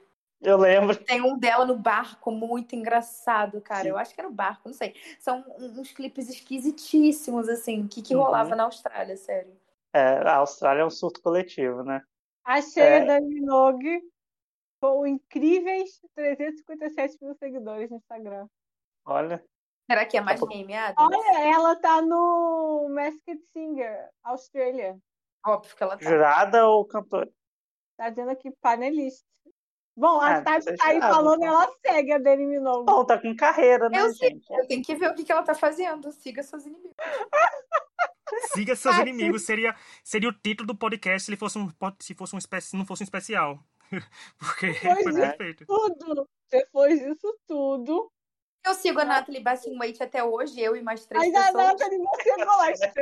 Eu lembro. Tem um dela no barco muito engraçado, cara. Sim. Eu acho que era no barco, não sei. São uns clipes esquisitíssimos, assim. O que, que Uhum. rolava na Austrália, sério. É, a Austrália é um surto coletivo, né? Achei É. a Dani Minogue com incríveis 357 mil seguidores no Instagram. Olha, Será que é mais Tá Adams? Olha, ela tá no Masked Singer, Austrália. Óbvio que ela tá. jurada ou cantora? Tá dizendo aqui panelista. Bom, a Ah, Tati tá aí falando, então. ela segue a Dani Minogue. Bom, tá com carreira, né, Eu sei. gente? Eu tenho que ver o que, que ela tá fazendo. Siga seus inimigos. Siga seus Tati. inimigos seria, seria o título do podcast se ele fosse um, se fosse um espécie, não fosse um especial. <laughs> Porque Pois foi é. perfeito. Tudo. Depois disso tudo. Eu sigo a Natalie Bassingwaite até hoje, eu e mais três Mas a pessoas. Nathalie você <laughs> gosta.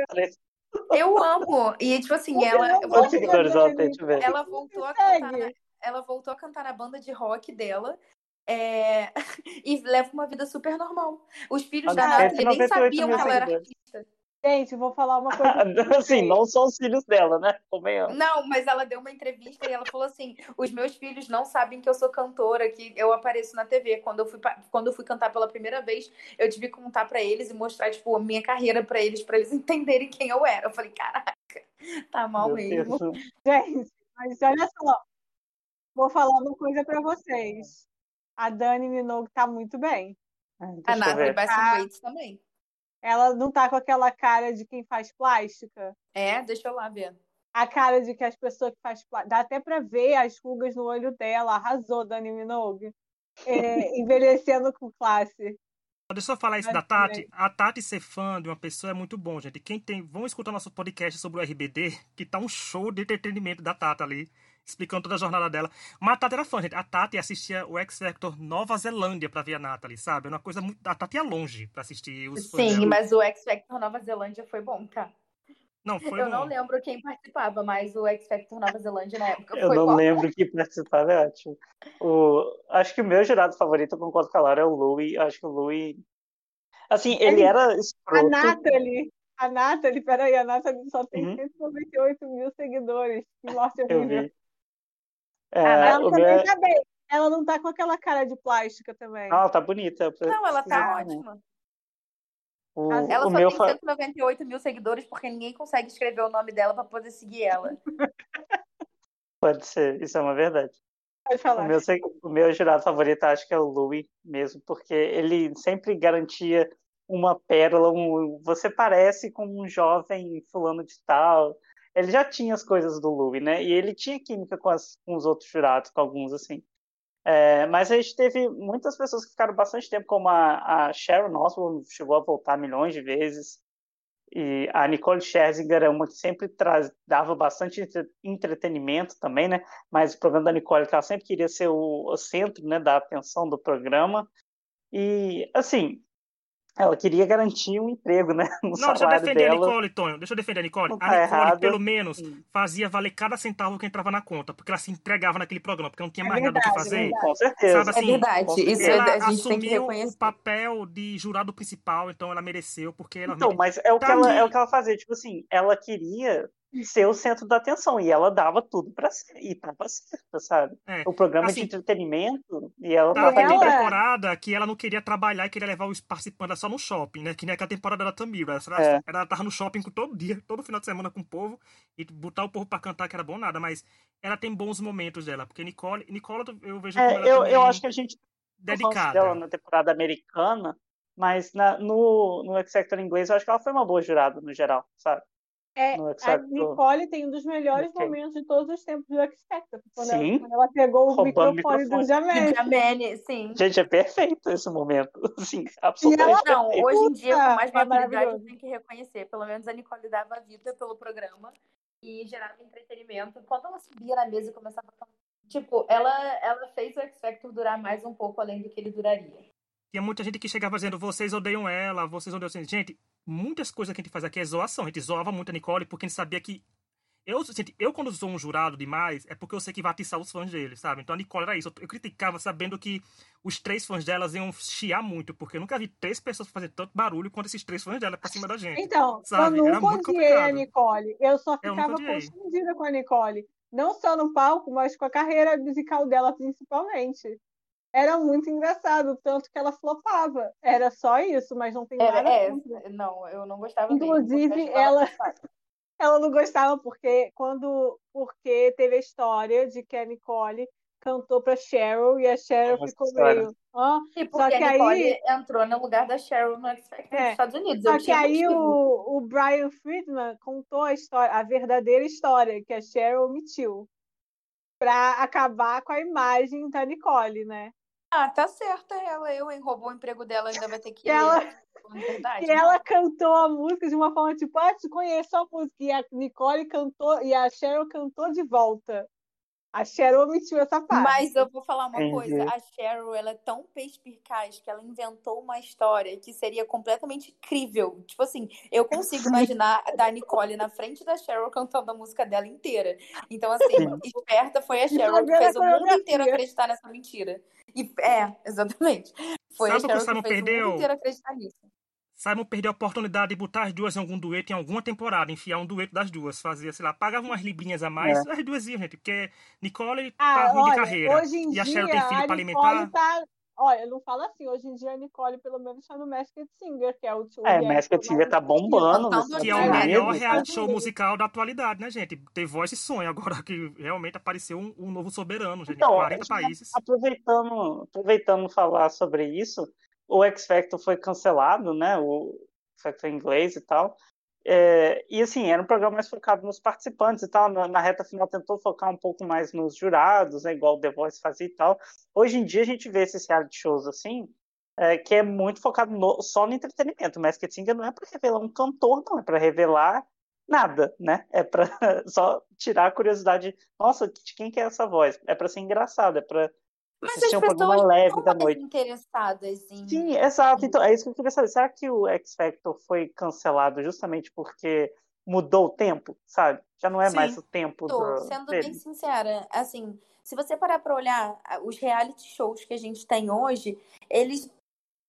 Eu amo. E, tipo assim, Você ela, da ela eu voltou a cantar. Ela voltou a cantar na banda de rock dela. é, <laughs> e leva uma vida super normal. Os filhos da Nathalie nem 198 sabiam que ela era artista. Gente, vou falar uma coisa. pra Assim, não são os filhos dela, né? Convenhamos. Não, mas ela deu uma entrevista e ela falou assim: os meus filhos não sabem que eu sou cantora, que eu apareço na TV. Quando eu fui, quando eu fui cantar pela primeira vez, eu tive que contar pra eles e mostrar, tipo, a minha carreira pra eles, pra eles entenderem quem eu era. Eu falei, caraca, tá mal Meu mesmo. Deus. Gente, mas olha só. Vou falar uma coisa pra vocês. A Dani Minogue tá muito bem. Ai, A Natalie ver. Bassingwaite também. Ela não tá com aquela cara de quem faz plástica. É, deixa eu lá ver. A cara de que as pessoas que faz plástica. Dá até pra ver as rugas no olho dela. Arrasou, Dani Minogue. É, <laughs> envelhecendo com classe. Deixa eu falar isso da Tati. A Tati ser fã de uma pessoa é muito bom, gente. Quem tem. Vão escutar nosso podcast sobre o RBD, que tá um show de entretenimento da Tati ali, explicando toda a jornada dela. Mas a Tati era fã, gente. A Tati assistia o X Factor Nova Zelândia pra ver a Natalie, sabe? É uma coisa muito. A Tati ia longe pra assistir os fãs Sim, dela. mas o X Factor Nova Zelândia foi bom, tá? Não, foi eu bom. não lembro quem participava, mas o X Factor Nova Zelândia na época Eu foi não bom. lembro que participava, é ótimo. O... Acho que o meu jurado favorito, eu concordo com a Laura, é o Louis. Acho que o Louis. Assim, ele Ele- era A escroto. Nathalie. A Nathalie, peraí, a Nathalie só tem Uhum. 198 mil seguidores. Que morte Eu horrível. Vi. É, Ela o também meu... tá bem. Ela não tá com aquela cara de plástica também. Não, ela tá bonita. Não, ela tá preciso- ótima. O, Ela o só meu tem fa- 198 mil seguidores porque ninguém consegue escrever o nome dela pra poder seguir ela. <laughs> Pode ser, isso é uma verdade. Pode O falar. meu, se- o meu jurado favorito acho que é o Louis mesmo, porque ele sempre garantia uma pérola, um, você parece como um jovem fulano de tal. Ele já tinha as coisas do Louis, né? E ele tinha química com, as- com os outros jurados, com alguns assim. É, mas a gente teve muitas pessoas que ficaram bastante tempo, como a, a Sharon Osbourne, chegou a voltar milhões de vezes. E a Nicole Scherzinger é uma que sempre traz, dava bastante entre- entretenimento também, né? Mas o problema da Nicole é que ela sempre queria ser o, o centro, né, da atenção do programa. E, assim, ela queria garantir um emprego, né? No Não, deixa eu defender a dela. Nicole, Tonho. Deixa eu defender a Nicole. Não a tá Nicole, errado. pelo menos, Sim. fazia valer cada centavo que entrava na conta, porque ela se entregava naquele programa, porque não tinha É mais nada o que verdade, é fazer. verdade. Com certeza. Sabe assim, é verdade. Isso ela a gente tem que assumiu reconhecer. o papel de jurado principal, então ela mereceu, porque ela Então, mas é o, que Tá ela, ali. é o que ela fazia. Tipo assim, ela queria ser o centro da atenção e ela dava tudo pra ser. E tava certa, sabe? É, O programa assim, de entretenimento e ela Tava ela- temporada que ela não queria trabalhar e queria levar os participantes só no shopping, né? Que nem aquela temporada da Tamira. Ela, É. ela tava no shopping todo dia, todo final de semana com o povo, e botar o povo pra cantar que era bom nada, mas ela tem bons momentos dela, porque Nicole, Nicole eu vejo como É, ela eu, eu acho que a gente dedicada. dela na temporada americana, mas na- no, no X Factor inglês eu acho que ela foi uma boa jurada no geral, sabe? É, X a. Nicole tem um dos melhores Ok. momentos de todos os tempos do X Factor. Quando, ela, Sim. quando ela pegou o microfone do microfone. Jamel. Jamene, sim. Gente, é perfeito esse momento. <laughs> Sim, absolutamente Não, perfeito. hoje em dia, com mais É maturidade, tenho que reconhecer. Pelo menos a Nicole dava vida pelo programa e gerava entretenimento. Quando ela subia na mesa e começava a Tipo, ela, ela fez o X Factor durar mais um pouco além do que ele duraria. Tinha muita gente que chegava dizendo, vocês odeiam ela, vocês odeiam... assim. Gente, muitas coisas que a gente faz aqui é zoação. A gente zoava muito a Nicole porque a gente sabia que... Eu, gente, eu quando sou um jurado demais, é porque eu sei que vai atiçar os fãs dele, sabe? Então a Nicole era isso. Eu, eu criticava sabendo que os três fãs delas iam chiar muito, porque eu nunca vi três pessoas fazendo tanto barulho quanto esses três fãs dela pra cima da gente. Então, Sabe? eu nunca odiei a. Nicole. Eu só Eu ficava odiei. confundida com a Nicole. Não só no palco, mas com a carreira musical dela, principalmente. Era muito engraçado, tanto que ela flopava. Era só isso, mas não tem Era, nada é, contra. não, eu não gostava mesmo, Inclusive, achava ela-. <laughs> Ela não gostava porque quando porque teve a história de que a Nicole cantou pra Cheryl e a Cheryl Essa ficou história. meio. Hã? E Só porque que a Nicole aí- entrou no lugar da Cheryl no X Factor É. dos Estados Unidos. Só Eu que aí o, o Brian Friedman contou a história, a verdadeira história que a Cheryl omitiu pra acabar com a imagem da Nicole, né? Ah, tá certo ela. Eu, hein? Roubou o emprego dela, ainda vai ter que. <laughs> Que ela- verdade. E ela cantou a música de uma forma tipo, ah, te conheço a música. E a Nicole cantou, e a Cheryl cantou de volta. A Cheryl omitiu essa parte. Mas eu vou falar uma Entendi. coisa, a Cheryl, ela é tão perspicaz que ela inventou uma história que seria completamente incrível. Tipo assim, eu consigo <laughs> imaginar da Nicole na frente da Cheryl cantando a música dela inteira. Então, assim, Sim. esperta foi a Cheryl que fez a o mundo inteiro acreditar nessa mentira. E, é, exatamente. Foi Sabe o que o Simon que fez o perdeu? Simon perdeu a oportunidade de botar as duas em algum dueto em alguma temporada, enfiar um dueto das duas, fazia, sei lá, pagava umas librinhas a mais, as duas iam, gente, porque Nicole Ah, tá ruim de olha, carreira. hoje em e a Cheryl tem filho pra alimentar. tá... Olha, não fala assim, hoje em dia a Nicole pelo menos tá no Masked Singer, que é o o É, Masked show Singer tá bombando Que é o melhor né? reality show musical da atualidade, né, gente? The Voice sonha agora que realmente apareceu um, um novo soberano, gente. Então, 40 a gente- países. Aproveitando, aproveitando falar sobre isso, o X Factor foi cancelado, né? O X Factor em inglês e tal. É, e assim, era um programa mais focado nos participantes e tal. Na, na reta final tentou focar um pouco mais nos jurados, né, igual o The Voice fazia e tal. Hoje em dia a gente vê esses reality shows assim, é, que é muito focado no- só no entretenimento. O Masked Singer não é para revelar um cantor, não, é para revelar nada, né? É para <laughs> só tirar a curiosidade. Nossa, de quem que é essa voz? É para ser engraçado, é para Mas assistir as um programa pessoas leve da noite. interessadas em. Sim, exato. Então, é isso que eu queria saber. Será que o X Factor foi cancelado justamente porque mudou o tempo, sabe? Já não é Sim. mais o tempo Tô, do, sendo dele. bem sincera, assim, se você parar pra olhar os reality shows que a gente tem hoje, eles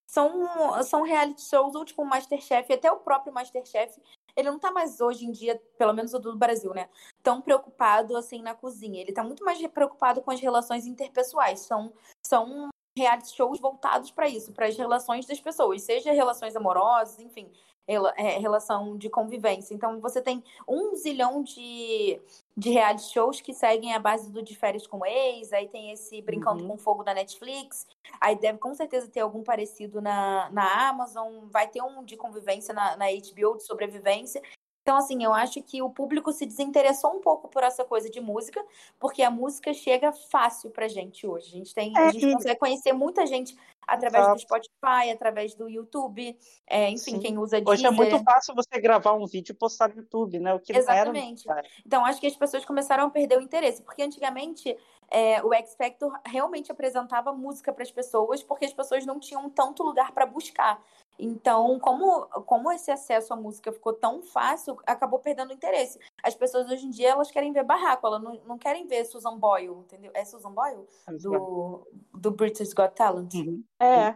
são, são reality shows, ou tipo o Masterchef, até o próprio Masterchef, ele não tá mais hoje em dia, pelo menos o do Brasil, né? Tão preocupado assim na cozinha. Ele tá muito mais preocupado com as relações interpessoais. São, são reality shows voltados pra isso, para as relações das pessoas, seja relações amorosas, enfim, relação de convivência. Então você tem um zilhão de, de reality shows que seguem a base do de férias com ex, aí tem esse Brincando Uhum. com Fogo da Netflix, aí deve com certeza ter algum parecido na, na Amazon, vai ter um de convivência na, na HBO, de sobrevivência. Então, assim, eu acho que o público se desinteressou um pouco por essa coisa de música, porque a música chega fácil pra gente hoje. A gente, tem, a É, gente e- consegue conhecer muita gente através do Exato. Spotify, através do YouTube, é, enfim, Sim. quem usa Hoje é Deezer. muito fácil você gravar um vídeo e postar no YouTube, né? O que não era Exatamente. Então, acho que as pessoas começaram a perder o interesse, porque antigamente é, o X Factor realmente apresentava música para as pessoas, porque as pessoas não tinham tanto lugar para buscar. Então, como, como esse acesso à música ficou tão fácil, acabou perdendo o interesse. As pessoas hoje em dia, elas querem ver barraco, elas não, não querem ver Susan Boyle, entendeu? É Susan Boyle? Do, do British Got Talent. Uhum. É,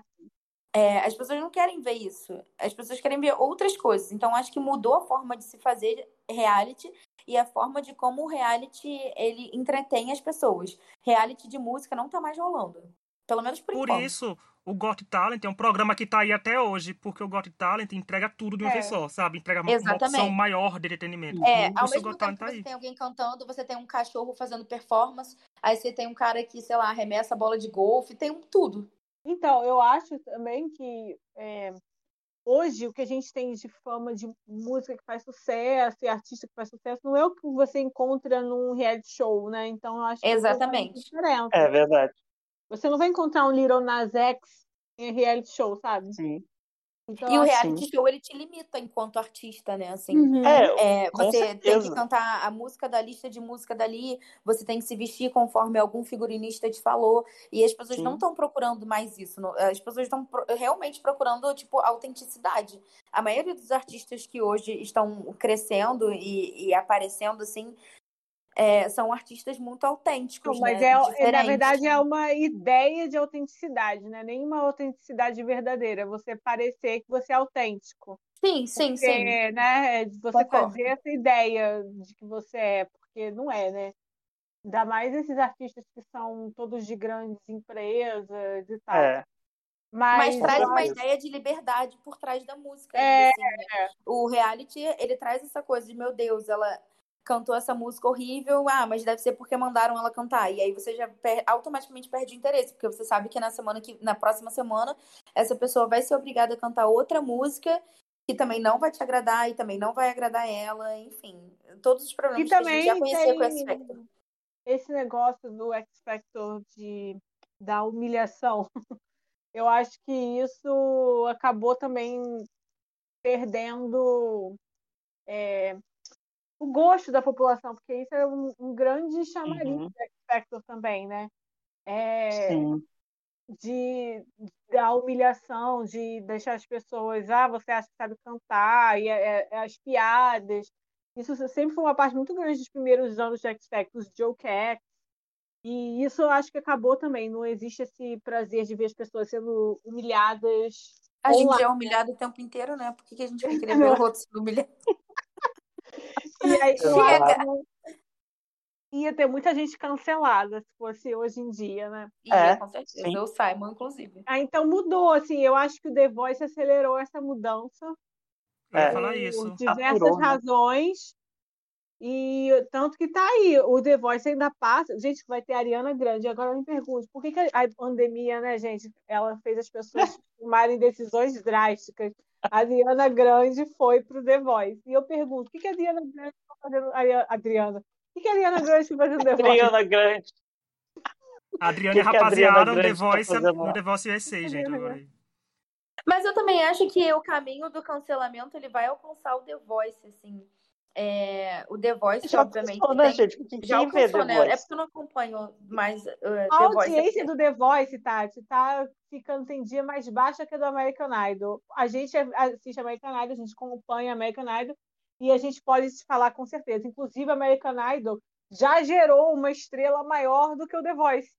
É, as pessoas não querem ver isso. As pessoas querem ver outras coisas. Então, acho que mudou a forma de se fazer reality e a forma de como o reality ele entretém as pessoas. Reality de música não tá mais rolando. Pelo menos por, Por enquanto. isso, o Got Talent é um programa que tá aí até hoje, porque o Got Talent entrega tudo de uma É. vez só, sabe? Entrega uma, uma opção Exatamente. maior de entretenimento. É, ao mesmo Got tempo tá você tem alguém cantando, você tem um cachorro fazendo performance, aí você tem um cara que, sei lá, arremessa a bola de golfe, tem um tudo. Então, eu acho também que é, hoje o que a gente tem de fama de música que faz sucesso e artista que faz sucesso não é o que você encontra num reality show, né? Então eu acho que Exatamente. diferença. É verdade. Você não vai encontrar um Little Nas X em reality show, sabe? Sim. Então, E o reality Sim. show, ele te limita enquanto artista, né? Assim, Uhum. É, É, você tem que cantar a música da lista de música dali, você tem que se vestir conforme algum figurinista te falou, e as pessoas Sim. não estão procurando mais isso. não- As pessoas estão pro- realmente procurando, tipo, autenticidade. A maioria dos artistas que hoje estão crescendo e, e aparecendo, assim, é, são artistas muito autênticos, Não, mas né? é, é, na verdade é uma ideia de autenticidade, né? Nenhuma autenticidade verdadeira. Você parecer que você é autêntico. Sim, sim, sim. Porque, né, de você Concordo. fazer essa ideia de que você é, porque não é, né? Ainda mais esses artistas que são todos de grandes empresas e tal. É. Mas, Mas traz uma ideia de liberdade por trás da música. É, assim, né? O reality, ele traz essa coisa de, meu Deus, ela cantou essa música horrível, ah, mas deve ser porque mandaram ela cantar. E aí você já per- automaticamente perde o interesse, porque você sabe que na semana que na próxima semana essa pessoa vai ser obrigada a cantar outra música que também não vai te agradar e também não vai agradar ela, enfim, todos os problemas E que a gente já conhecia com o X Factor. esse negócio do X Factor de, da humilhação. <laughs> Eu acho que isso acabou também perdendo é, o gosto da população, porque isso é um, um grande chamariz Uhum. do X Factor também, né? É, Sim. de da humilhação, de deixar as pessoas, ah, você acha que sabe cantar, e é- é- é as piadas. Isso sempre foi uma parte muito grande dos primeiros anos de X Factor, os joke acts. E isso eu acho que acabou também. Não existe esse prazer de ver as pessoas sendo humilhadas. A gente online. é humilhado o tempo inteiro, né? Por que, que a gente vai <laughs> querer ver o outro sendo humilhado? E aí, que ia ter muita gente cancelada se fosse hoje em dia, né? E É, com certeza, sim. o Simon, inclusive. Ah, então mudou, assim, eu acho que o The Voice acelerou essa mudança ia É. falar por isso. diversas Saturou, né? E tanto que tá aí, o The Voice ainda passa. Gente, vai ter a Ariana Grande. Agora eu me pergunto, por que, que a pandemia, né, gente, ela fez as pessoas <laughs> tomarem decisões drásticas? A Ariana Grande foi pro The Voice. E eu pergunto, o que, que a Ariana Grande está fazendo? Ari- Adriana. O que, que a Ariana Grande foi fazendo no The Voice? Adriana Grande. A Adriana e a Que que a Adriana rapaziada no The tá Voice, fazendo no? The Voice USA, gente. Agora. Mas eu também acho que o caminho do cancelamento ele vai alcançar o The Voice, assim. É, o The Voice, Já obviamente, alcançou, né, gente? Quem já alcançou, né? Voice? É porque eu não acompanho mais uh, A The Voice. audiência é porque- do The Voice, Tati, tá ficando tem dia mais baixa que a do American Idol. A gente assiste American Idol, a gente acompanha American Idol e a gente pode te falar com certeza. Inclusive, American Idol já gerou uma estrela maior do que o The Voice.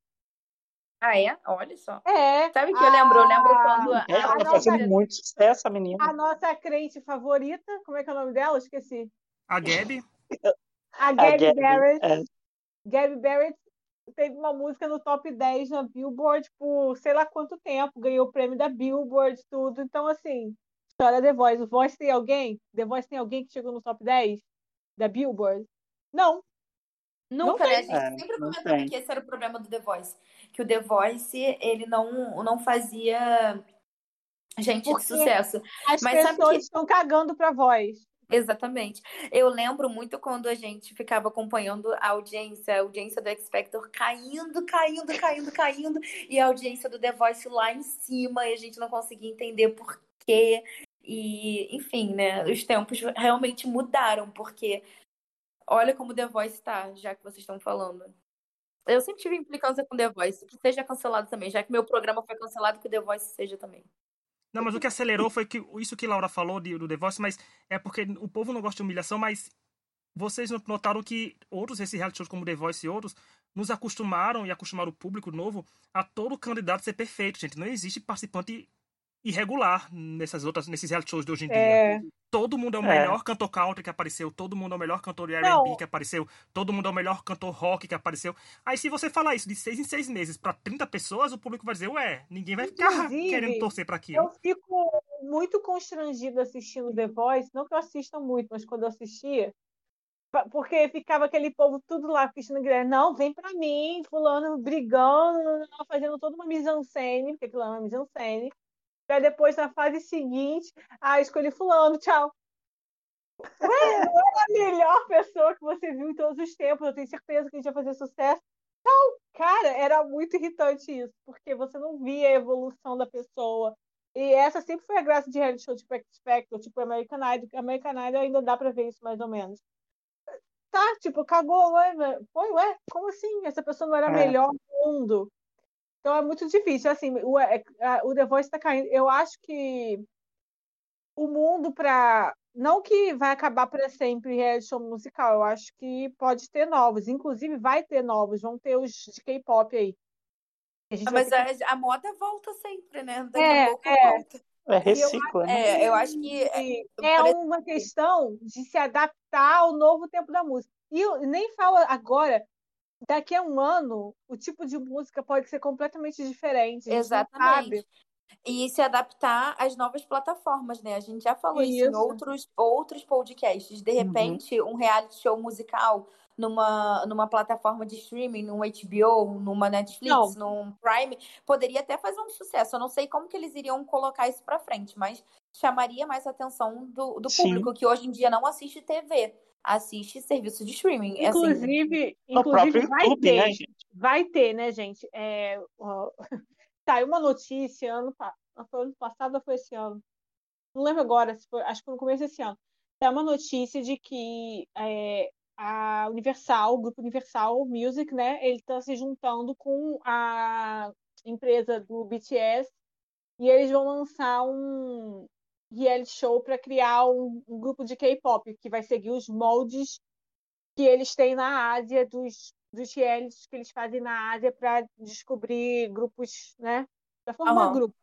Ah, é? Olha só. É. Sabe o que eu lembro? Eu lembro a- quando a- É, ela tá nossa- fazendo muito sucesso, a menina. A nossa crente favorita, como é que é o nome dela? Esqueci. A Gabi, A Gabi, Barrett. é. Gabby Barrett teve uma música no top 10 na Billboard por sei lá quanto tempo, ganhou o prêmio da Billboard, tudo. Então, assim, história The Voice. O Voice tem alguém? The Voice tem alguém que chegou no top 10 da Billboard? Não. Nunca, Não né? A gente É, sempre comentava que esse era o problema do The Voice. Que o The Voice, ele não, não fazia gente Porque- de sucesso. As Mas sabe pessoas que- estão cagando pra voz. Exatamente. Eu lembro muito quando a gente ficava acompanhando a audiência, a audiência do X Factor caindo, caindo, caindo, caindo, e a audiência do The Voice lá em cima, e a gente não conseguia entender por quê. E, enfim, né? Os tempos realmente mudaram, porque olha como The Voice tá, já que vocês estão falando. Eu sempre tive implicância com The Voice, que seja cancelado também, já que meu programa foi cancelado, que o The Voice seja também. Não, mas o que acelerou foi que isso que Laura falou de, do The Voice, mas é porque o povo não gosta de humilhação, mas vocês notaram que outros, esses reality shows como The Voice e outros, nos acostumaram e acostumaram o público novo a todo candidato ser perfeito, gente. Não existe participante irregular nessas outras, nesses reality shows de hoje em dia. É, Todo mundo é o É. melhor cantor country que apareceu, todo mundo é o melhor cantor de. R&B que apareceu, todo mundo é o melhor cantor rock que apareceu. Aí se você falar isso de seis em seis meses pra 30 pessoas, o público vai dizer, ué, ninguém vai ficar Inclusive, querendo torcer pra aquilo. eu fico muito constrangida assistindo The Voice, não que eu assista muito, mas quando eu assistia, porque ficava aquele povo tudo lá, Cristina Guilherme, não, vem pra mim, fulano brigando, fazendo toda uma mise-en-scène, porque aquilo é uma mise-en-scène, Pra depois, na fase seguinte, ah, escolhi fulano, tchau. Ué, não era a melhor pessoa que você viu em todos os tempos, eu tenho certeza que a gente ia fazer sucesso. Tchau! Cara, era muito irritante isso, porque você não via a evolução da pessoa. E essa sempre foi a graça de reality show tipo X Factor, tipo American Idol. American Idol ainda dá pra ver isso mais ou menos. Tá, tipo, cagou, ué, foi, ué, como assim? Essa pessoa não era a É. melhor do mundo. Então é muito difícil. Assim, o, é, a- o The Voice tá caindo. Eu acho que o mundo para não que vai acabar para sempre reality show musical, eu acho que pode ter novos, inclusive vai ter novos, vão ter os de K-pop aí. A gente Ah, Mas que- a, a moda volta sempre, né? Daqui É, a pouco é. volta. É recicla, né? É, eu acho que é uma questão de se adaptar ao novo tempo da música. E eu nem falo agora, daqui a um ano, o tipo de música pode ser completamente diferente. Não. Exatamente. E se adaptar às novas plataformas, né? A gente já falou isso, em Isso. outros, outros podcasts. De Uhum. repente, um reality show musical numa, numa plataforma de streaming, num HBO, numa Netflix, num Prime, poderia até fazer um sucesso. Eu não sei como que eles iriam colocar isso pra frente, mas chamaria mais a atenção do, do Sim. público, que hoje em dia não assiste TV, assiste serviço de streaming. Assim, Inclusive, No inclusive vai YouTube, ter. né, gente? Vai ter, né, gente? É, ó, <laughs> saiu uma notícia ano, ano passado ou foi esse ano? Não lembro agora, se foi- acho que foi no começo desse ano. Saiu uma notícia de que é, a Universal, o grupo Universal Music, né, ele está se juntando com a empresa do BTS e eles vão lançar um reality show para criar um, um grupo de K-pop que vai seguir os moldes que eles têm na Ásia, dos, dos realities que eles fazem na Ásia para descobrir grupos, né? Para formar Aham. grupos.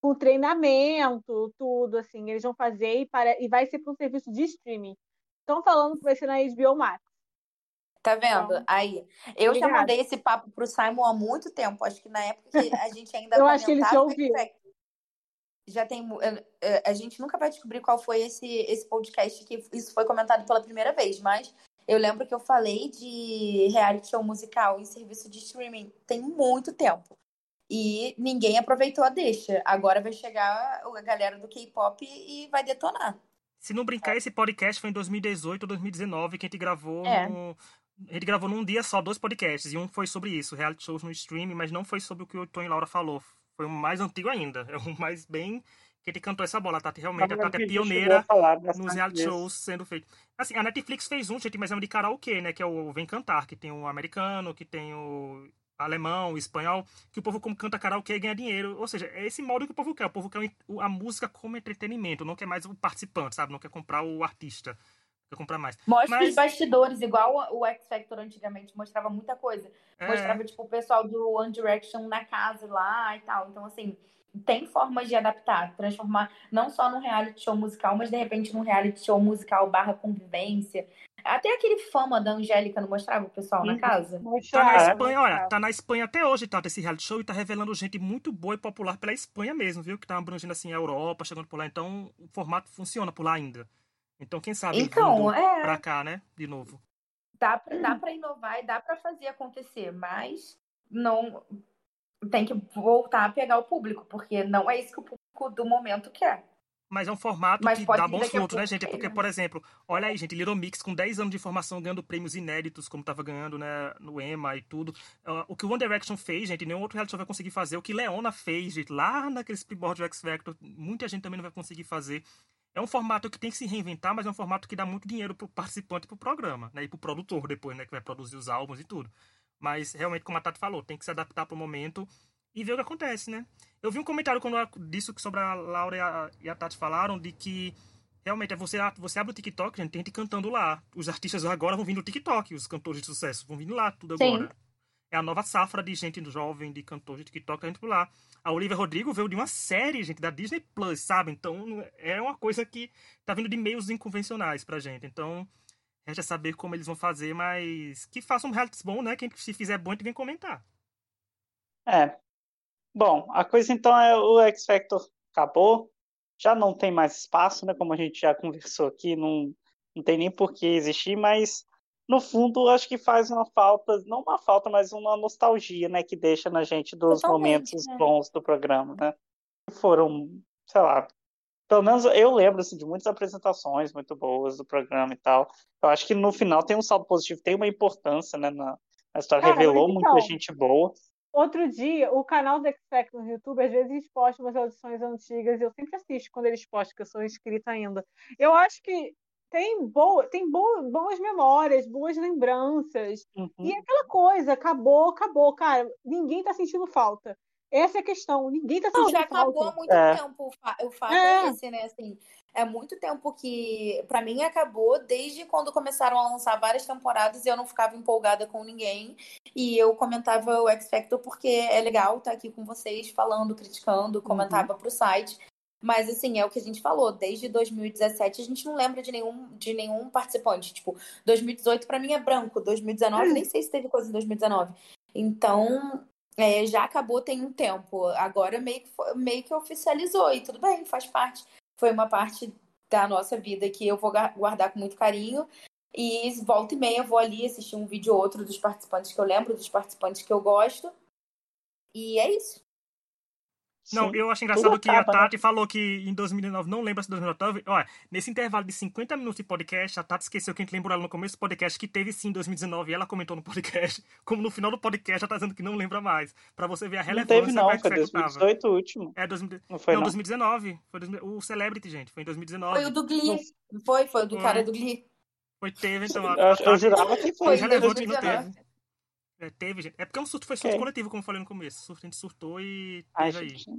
Com treinamento, tudo, assim. Eles vão fazer e, para, e vai ser para um serviço de streaming. Estão falando que vai ser na HBO Max. Tá vendo? Então, Aí. Eu já obrigada. mandei esse papo pro Simon há muito tempo. Acho que na época que a gente ainda Eu acho que ele já ouviu. Factor. Já tem. eh, eh, A gente nunca vai descobrir qual foi esse, esse podcast que isso foi comentado pela primeira vez, mas eu lembro que eu falei de reality show musical em serviço de streaming tem muito tempo. E ninguém aproveitou a deixa. Agora vai chegar a galera do K-pop e vai detonar. Se não brincar, esse podcast foi em 2018 ou 2019 que a gente gravou É. no... A gente gravou num dia só dois podcasts, e um foi sobre isso, reality shows no streaming, mas não foi sobre o que o Tony Laura falou. Foi o mais antigo ainda. É o mais bem que gente cantou essa bola. Tati realmente, a Tati é pioneira nos reality shows sendo feitos. Assim, a Netflix fez um, gente, mas é um de karaokê, né? Que é o Vem Cantar, que tem o americano, que tem o alemão, o espanhol, que o povo como canta karaokê e ganha dinheiro. Ou seja, é esse modo que o povo quer. O povo quer a música como entretenimento, não quer mais o participante, sabe? Não quer comprar o artista. Quer comprar mais. Mostra Mas- os bastidores, igual o X Factor antigamente mostrava muita coisa. É, Mostrava, tipo, o pessoal do One Direction na casa lá e tal. Então, assim, tem formas de adaptar, transformar não só num reality show musical, mas de repente num reality show musical barra convivência. Até aquele fama da Angélica não mostrava o pessoal na Uhum. casa? Tá na Espanha, olha, tá na Espanha até hoje, tá, esse reality show e tá revelando gente muito boa e popular pela Espanha mesmo, viu? Que tá abrangendo assim a Europa, chegando por lá. Então, o formato funciona por lá ainda. Então, quem sabe Então, é. pra cá, né? De novo. Dá pra, dá pra inovar e dá pra fazer acontecer, mas não tem que voltar a pegar o público, porque não é isso que o público do momento quer. Mas é um formato Mas que dá bons frutos, né, gente? aí, Porque, né? por exemplo, olha aí, gente, Little Mix com 10 anos de formação ganhando prêmios inéditos, como tava ganhando, né, no EMA e tudo. Ah, o que o One Direction fez, gente, nenhum outro reality show vai conseguir fazer. O que Leona fez, gente, lá naquele Springboard do X Factor, muita gente também não vai conseguir fazer. É um formato que tem que se reinventar, mas é um formato que dá muito dinheiro pro participante e pro programa, né? E pro produtor depois, né? Que vai produzir os álbuns e tudo. Mas, realmente, como a Tati falou, tem que se adaptar pro momento e ver o que acontece, né? Eu vi um comentário quando disso que sobre a Laura e a, e a Tati falaram de que realmente é você, você abre o TikTok, gente, tem gente cantando lá. Os artistas agora vão vir no TikTok, os cantores de sucesso vão vir lá tudo Sim. É a nova safra de gente jovem, de cantores de TikTok, a gente por lá. A Olivia Rodrigo veio de uma série, gente, da Disney Plus, sabe? Então é uma coisa que tá vindo de meios inconvencionais pra gente. Então, resta saber como eles vão fazer, mas que façam um reality bom, né? Quem se fizer bom, gente vem comentar. É. Bom, a coisa então é o X Factor acabou, já não tem mais espaço, né? Como a gente já conversou aqui, não, não tem nem por que existir, mas no fundo acho que faz uma falta, não uma falta, mas uma nostalgia, né? Que deixa na gente dos Totalmente, momentos né? bons do programa, né? Foram sei lá, pelo menos eu lembro assim, de muitas apresentações muito boas do programa e tal. Eu acho que no final tem um saldo positivo, tem uma importância, né? Na, na história Cara, revelou mas muita então- gente boa. Outro dia, o canal do X Factor no YouTube, às vezes eles postam umas audições antigas, e eu sempre assisto quando eles postam, que eu sou inscrita ainda. Eu acho que tem, boa, tem boa, boas memórias, boas lembranças. Uhum. E aquela coisa, acabou, acabou, cara. Ninguém tá sentindo falta. Essa é a questão. Ninguém tá Não, sentindo já acabou falta. há muito É. tempo. O, fa- o fato É. é. esse, né? Assim, é muito tempo que, pra mim, acabou desde quando começaram a lançar várias temporadas e eu não ficava empolgada com ninguém. E eu comentava o X Factor porque é legal estar aqui com vocês, falando, criticando, comentava pro site. Mas, assim, é o que a gente falou. Desde 2017, a gente não lembra de nenhum, de nenhum participante. Tipo, 2018 pra mim é branco. 2019, nem sei se teve coisa em 2019. Então, é, já acabou tem um tempo. Agora meio que, meio que oficializou e tudo bem, faz parte. Foi uma parte da nossa vida que eu vou guardar com muito carinho. E volta e meia eu vou ali assistir um vídeo ou outro dos participantes que eu lembro, dos participantes que eu gosto. E é isso. Não, Sim. eu acho engraçado Tudo que a acaba, né? Tati falou que em 2019, não lembra se 2019, olha, nesse intervalo de 50 minutos de podcast, a Tati esqueceu que a gente lembrou ela no começo do podcast que teve sim em 2019 e ela comentou no podcast, <laughs> como no final do podcast ela tá dizendo que não lembra mais, pra você ver a Não relevância teve, que o não. X Foi Factor tava. 2018 o último. É, 2000, Não foi, não, não. 2019, foi 2000 o Celebrity, gente, foi em 2019. Foi o do Glee. Foi, foi o do Foi. cara do Glee. Foi, teve, então, a, Eu, a eu jurava que foi foi em relevante e não 2019. teve. É, teve, gente. É porque é um surto, foi surto Ok. coletivo, como eu falei no começo. Surto, a gente surtou e Ai, teve aí. gente.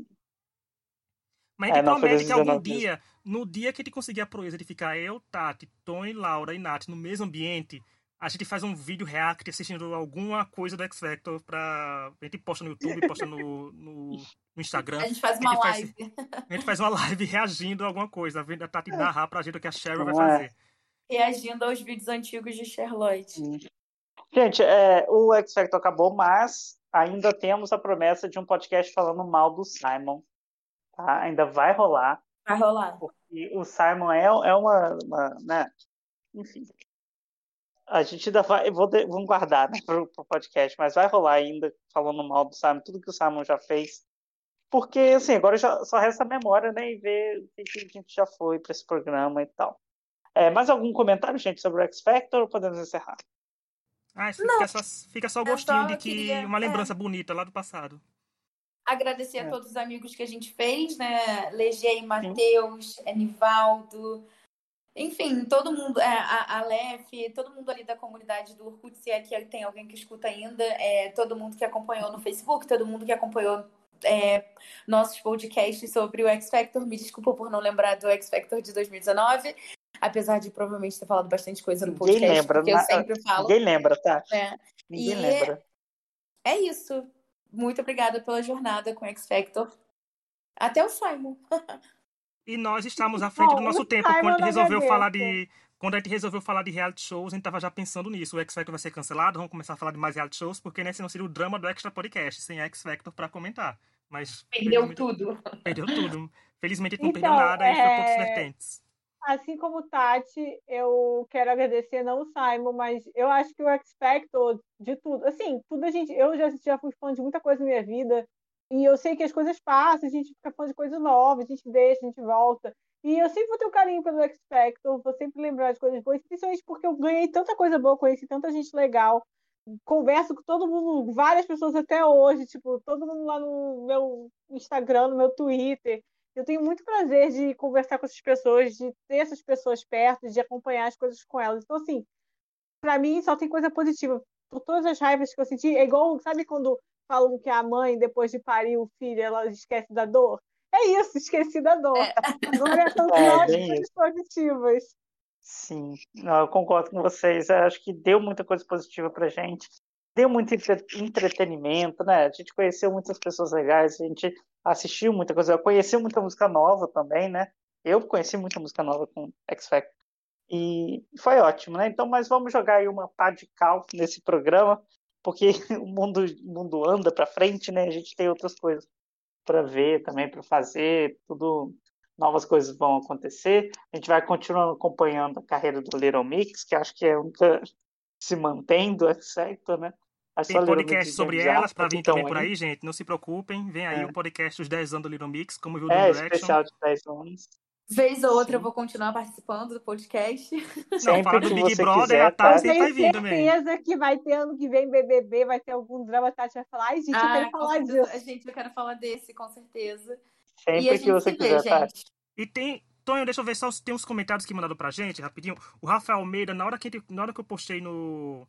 Mas a gente É, promete que algum 2019 mesmo. dia, no dia que a gente conseguir a proeza de ficar eu, Tati, Tony, Laura e Nath no mesmo ambiente, a gente faz um vídeo react assistindo alguma coisa do X Factor pra. A gente posta no YouTube, posta no, no, no Instagram. A gente faz A uma gente faz- live. A gente faz uma live reagindo a alguma coisa, vendo a Tati narrar pra gente o que a Cheryl vai é. fazer. Reagindo aos vídeos antigos de Charlotte. Gente, é, o X Factor acabou, mas ainda temos a promessa de um podcast falando mal do Simon. Tá? Ainda vai rolar. Vai rolar. porque o Simon é, é uma, uma, né? Enfim. A gente ainda vai. Vou, de- vamos guardar né, pro, pro podcast, mas vai rolar ainda falando mal do Simon, tudo que o Simon já fez. Porque, assim, agora já, só resta a memória, né? E ver o que, a gente já foi para esse programa e tal. É, mais algum comentário, gente, sobre o X Factor ou podemos encerrar? Ah, isso fica só, fica só o gostinho só de que. queria- Uma é. lembrança bonita lá do passado. Agradecer É. a todos os amigos que a gente fez, né? Legei, Matheus, Enivaldo, enfim, todo mundo, é, a, a Lef, todo mundo ali da comunidade do Orkut, se é que tem alguém que escuta ainda, é, todo mundo que acompanhou no Facebook, todo mundo que acompanhou é, nossos podcasts sobre o X Factor. Me desculpa por não lembrar do X Factor de 2019, apesar de provavelmente ter falado bastante coisa no Ninguém podcast, lembra, porque eu sempre falo. Ninguém lembra, tá? né? Ninguém E- lembra. É isso. Muito obrigada pela jornada com o X Factor. Até o Simon. E nós estamos à frente Bom, do nosso tempo. Simon Quando a gente não resolveu falar de. Quando a gente resolveu falar de reality shows, a gente tava já pensando nisso. O X Factor vai ser cancelado, vamos começar a falar de mais reality shows, porque né, senão seria o drama do Extra Podcast, sem X Factor pra comentar. Mas. Perdeu felizmente- tudo. Perdeu tudo. Felizmente a gente não Então, perdeu nada e foi por outras é, vertentes. Assim como Tati, eu quero agradecer não o Simon, mas eu acho que o Factor de tudo, assim, tudo a gente, eu já, já fui fã de muita coisa na minha vida e eu sei que as coisas passam, a gente fica fã de coisa nova, a gente deixa, a gente volta. E eu sempre vou ter um carinho pelo X Factor, vou sempre lembrar de coisas boas, principalmente porque eu ganhei tanta coisa boa, conheci tanta gente legal, converso com todo mundo, várias pessoas até hoje, tipo, todo mundo lá no meu Instagram, no meu Twitter. Eu tenho muito prazer de conversar com essas pessoas, de ter essas pessoas perto, de acompanhar as coisas com elas. Então, assim, pra mim só tem coisa positiva. Por todas as raivas que eu senti, é igual, sabe quando falam que a mãe, depois de parir o filho, ela esquece da dor? É isso, esqueci da dor. É. Agora são <laughs> É, coisas positivas. Sim, eu concordo com vocês. Eu acho que deu muita coisa positiva pra gente. Deu muito entre- entretenimento, né? A gente conheceu muitas pessoas legais, a gente assistiu muita coisa, conheceu muita música nova também, né? Eu conheci muita música nova com X Factor. E foi ótimo, né? Então, mas vamos jogar aí uma pá de cal nesse programa, porque <laughs> o mundo, o mundo anda pra frente, né? A gente tem outras coisas para ver também, para fazer, tudo novas coisas vão acontecer. A gente vai continuar acompanhando a carreira do Little Mix, que acho que é única que se mantém do X Factor, né? Tem podcast sobre elas pra porque vir também tão por aí. aí, gente. Não se preocupem. Vem aí É. o podcast Os 10 anos do Little Mix, como viu do É, Direction. especial de 10 anos. Vez ou outra Sim. eu vou continuar participando do podcast. Não, Sempre falar do Big Brother, quiser, a Tati tá? sempre vai Tenho vir também. certeza que vai ter ano que vem BBB, vai ter algum drama, a Tati vai falar, ai, gente, eu Ah, quero com falar certeza. disso. Gente, eu quero falar desse, com certeza. e Sempre a que gente você se vê, quiser, tá? gente. E tem. Tonho, deixa eu ver só se tem uns comentários que mandaram pra gente, rapidinho. O Rafael Almeida, na hora que, na hora que eu postei no.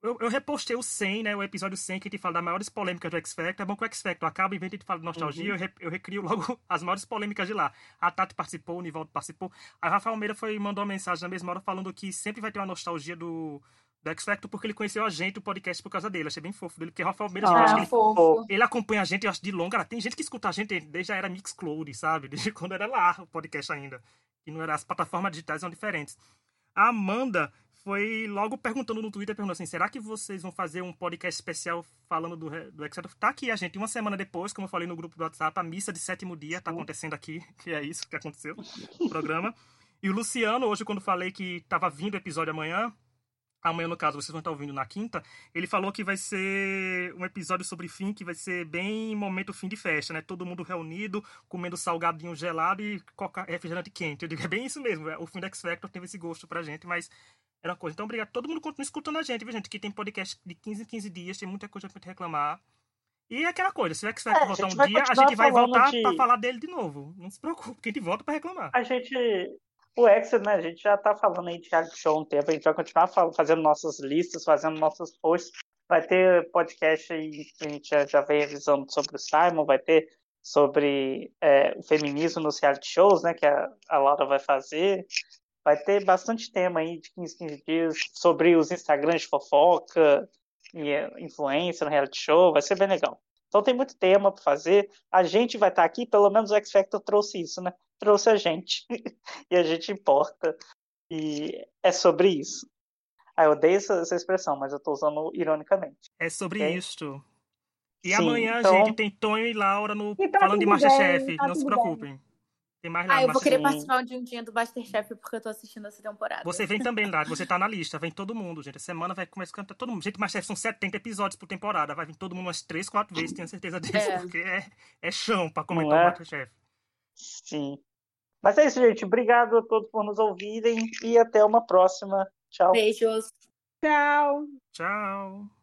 Eu, eu repostei o 100, né? O episódio 100, que a gente fala das maiores polêmicas do X Factor. É bom que o X Factor acaba, em vez de a gente falar de nostalgia, Uhum. eu, re- eu recrio logo <laughs> as maiores polêmicas de lá. A Tati participou, o Nivaldo participou. Aí o Rafael Almeida foi, mandou uma mensagem na mesma hora falando que sempre vai ter uma nostalgia do, do X Factor, porque ele conheceu a gente, o podcast, por causa dele. Achei bem fofo dele, porque o Rafael Almeida, Ah, Ah, ele fofo. ele acompanha a gente, eu acho, de longa. Tem gente que escuta a gente desde a era Mixcloud, sabe? <laughs> Desde quando era lá o podcast ainda. E não era, as plataformas digitais são diferentes. A Amanda foi logo perguntando no Twitter, perguntando assim, será que vocês vão fazer um podcast especial falando do, do Exeter? Tá aqui a gente, uma semana depois, como eu falei no grupo do WhatsApp, a missa de sétimo dia tá acontecendo aqui, <laughs> que é isso que aconteceu no programa. E o Luciano, hoje, quando falei que tava vindo o episódio amanhã, amanhã, no caso, vocês vão estar ouvindo na quinta, ele falou que vai ser um episódio sobre fim, que vai ser bem momento fim de festa, né? Todo mundo reunido, comendo salgadinho gelado e coca refrigerante quente. Eu digo, é bem isso mesmo. é, O fim do X Factor teve esse gosto pra gente, mas era uma coisa. Então, obrigado. Todo mundo continua escutando a gente, viu, gente? Que tem podcast de 15 em 15 dias, tem muita coisa pra gente reclamar. E é aquela coisa, se o X Factor É, a voltar um vai dia, a gente vai voltar de- pra falar dele de novo. Não se preocupe, que a gente volta pra reclamar. A gente. O Exit, né? A gente já tá falando aí de reality show há um tempo. A gente vai continuar fazendo nossas listas, fazendo nossos posts. Vai ter podcast aí que a gente já, já vem avisando sobre o Simon, vai ter sobre é, o feminismo nos reality shows, né? Que a, a Laura vai fazer. Vai ter bastante tema aí de 15, 15 dias sobre os Instagrams de fofoca e é, influência no reality show. Vai ser bem legal. Então tem muito tema para fazer. A gente vai estar aqui, pelo menos o X Factor trouxe isso, né? Trouxe a gente. <laughs> e a gente importa. E é sobre isso. Ah, eu odeio essa, essa expressão, mas eu tô usando ironicamente. É sobre Ok? isto. E Sim, amanhã, então- gente, tem Tonho e Laura no E tá falando de Masterchef. bem, tá não se preocupem. Tem mais Ah, nada. eu vou querer participar de um dia do Masterchef porque eu tô assistindo essa temporada. Você vem também, Lari. Você tá na <laughs> lista. Vem todo mundo, gente. A semana vai começar a cantar todo mundo. Gente, Masterchef são 70 episódios por temporada. Vai vir todo mundo umas 3, 4 vezes, tenho certeza disso. É. Porque é, é chão pra comentar é? o Masterchef. Sim. Mas é isso, gente. Obrigado a todos por nos ouvirem e até uma próxima. Tchau. Beijos. Tchau. Tchau.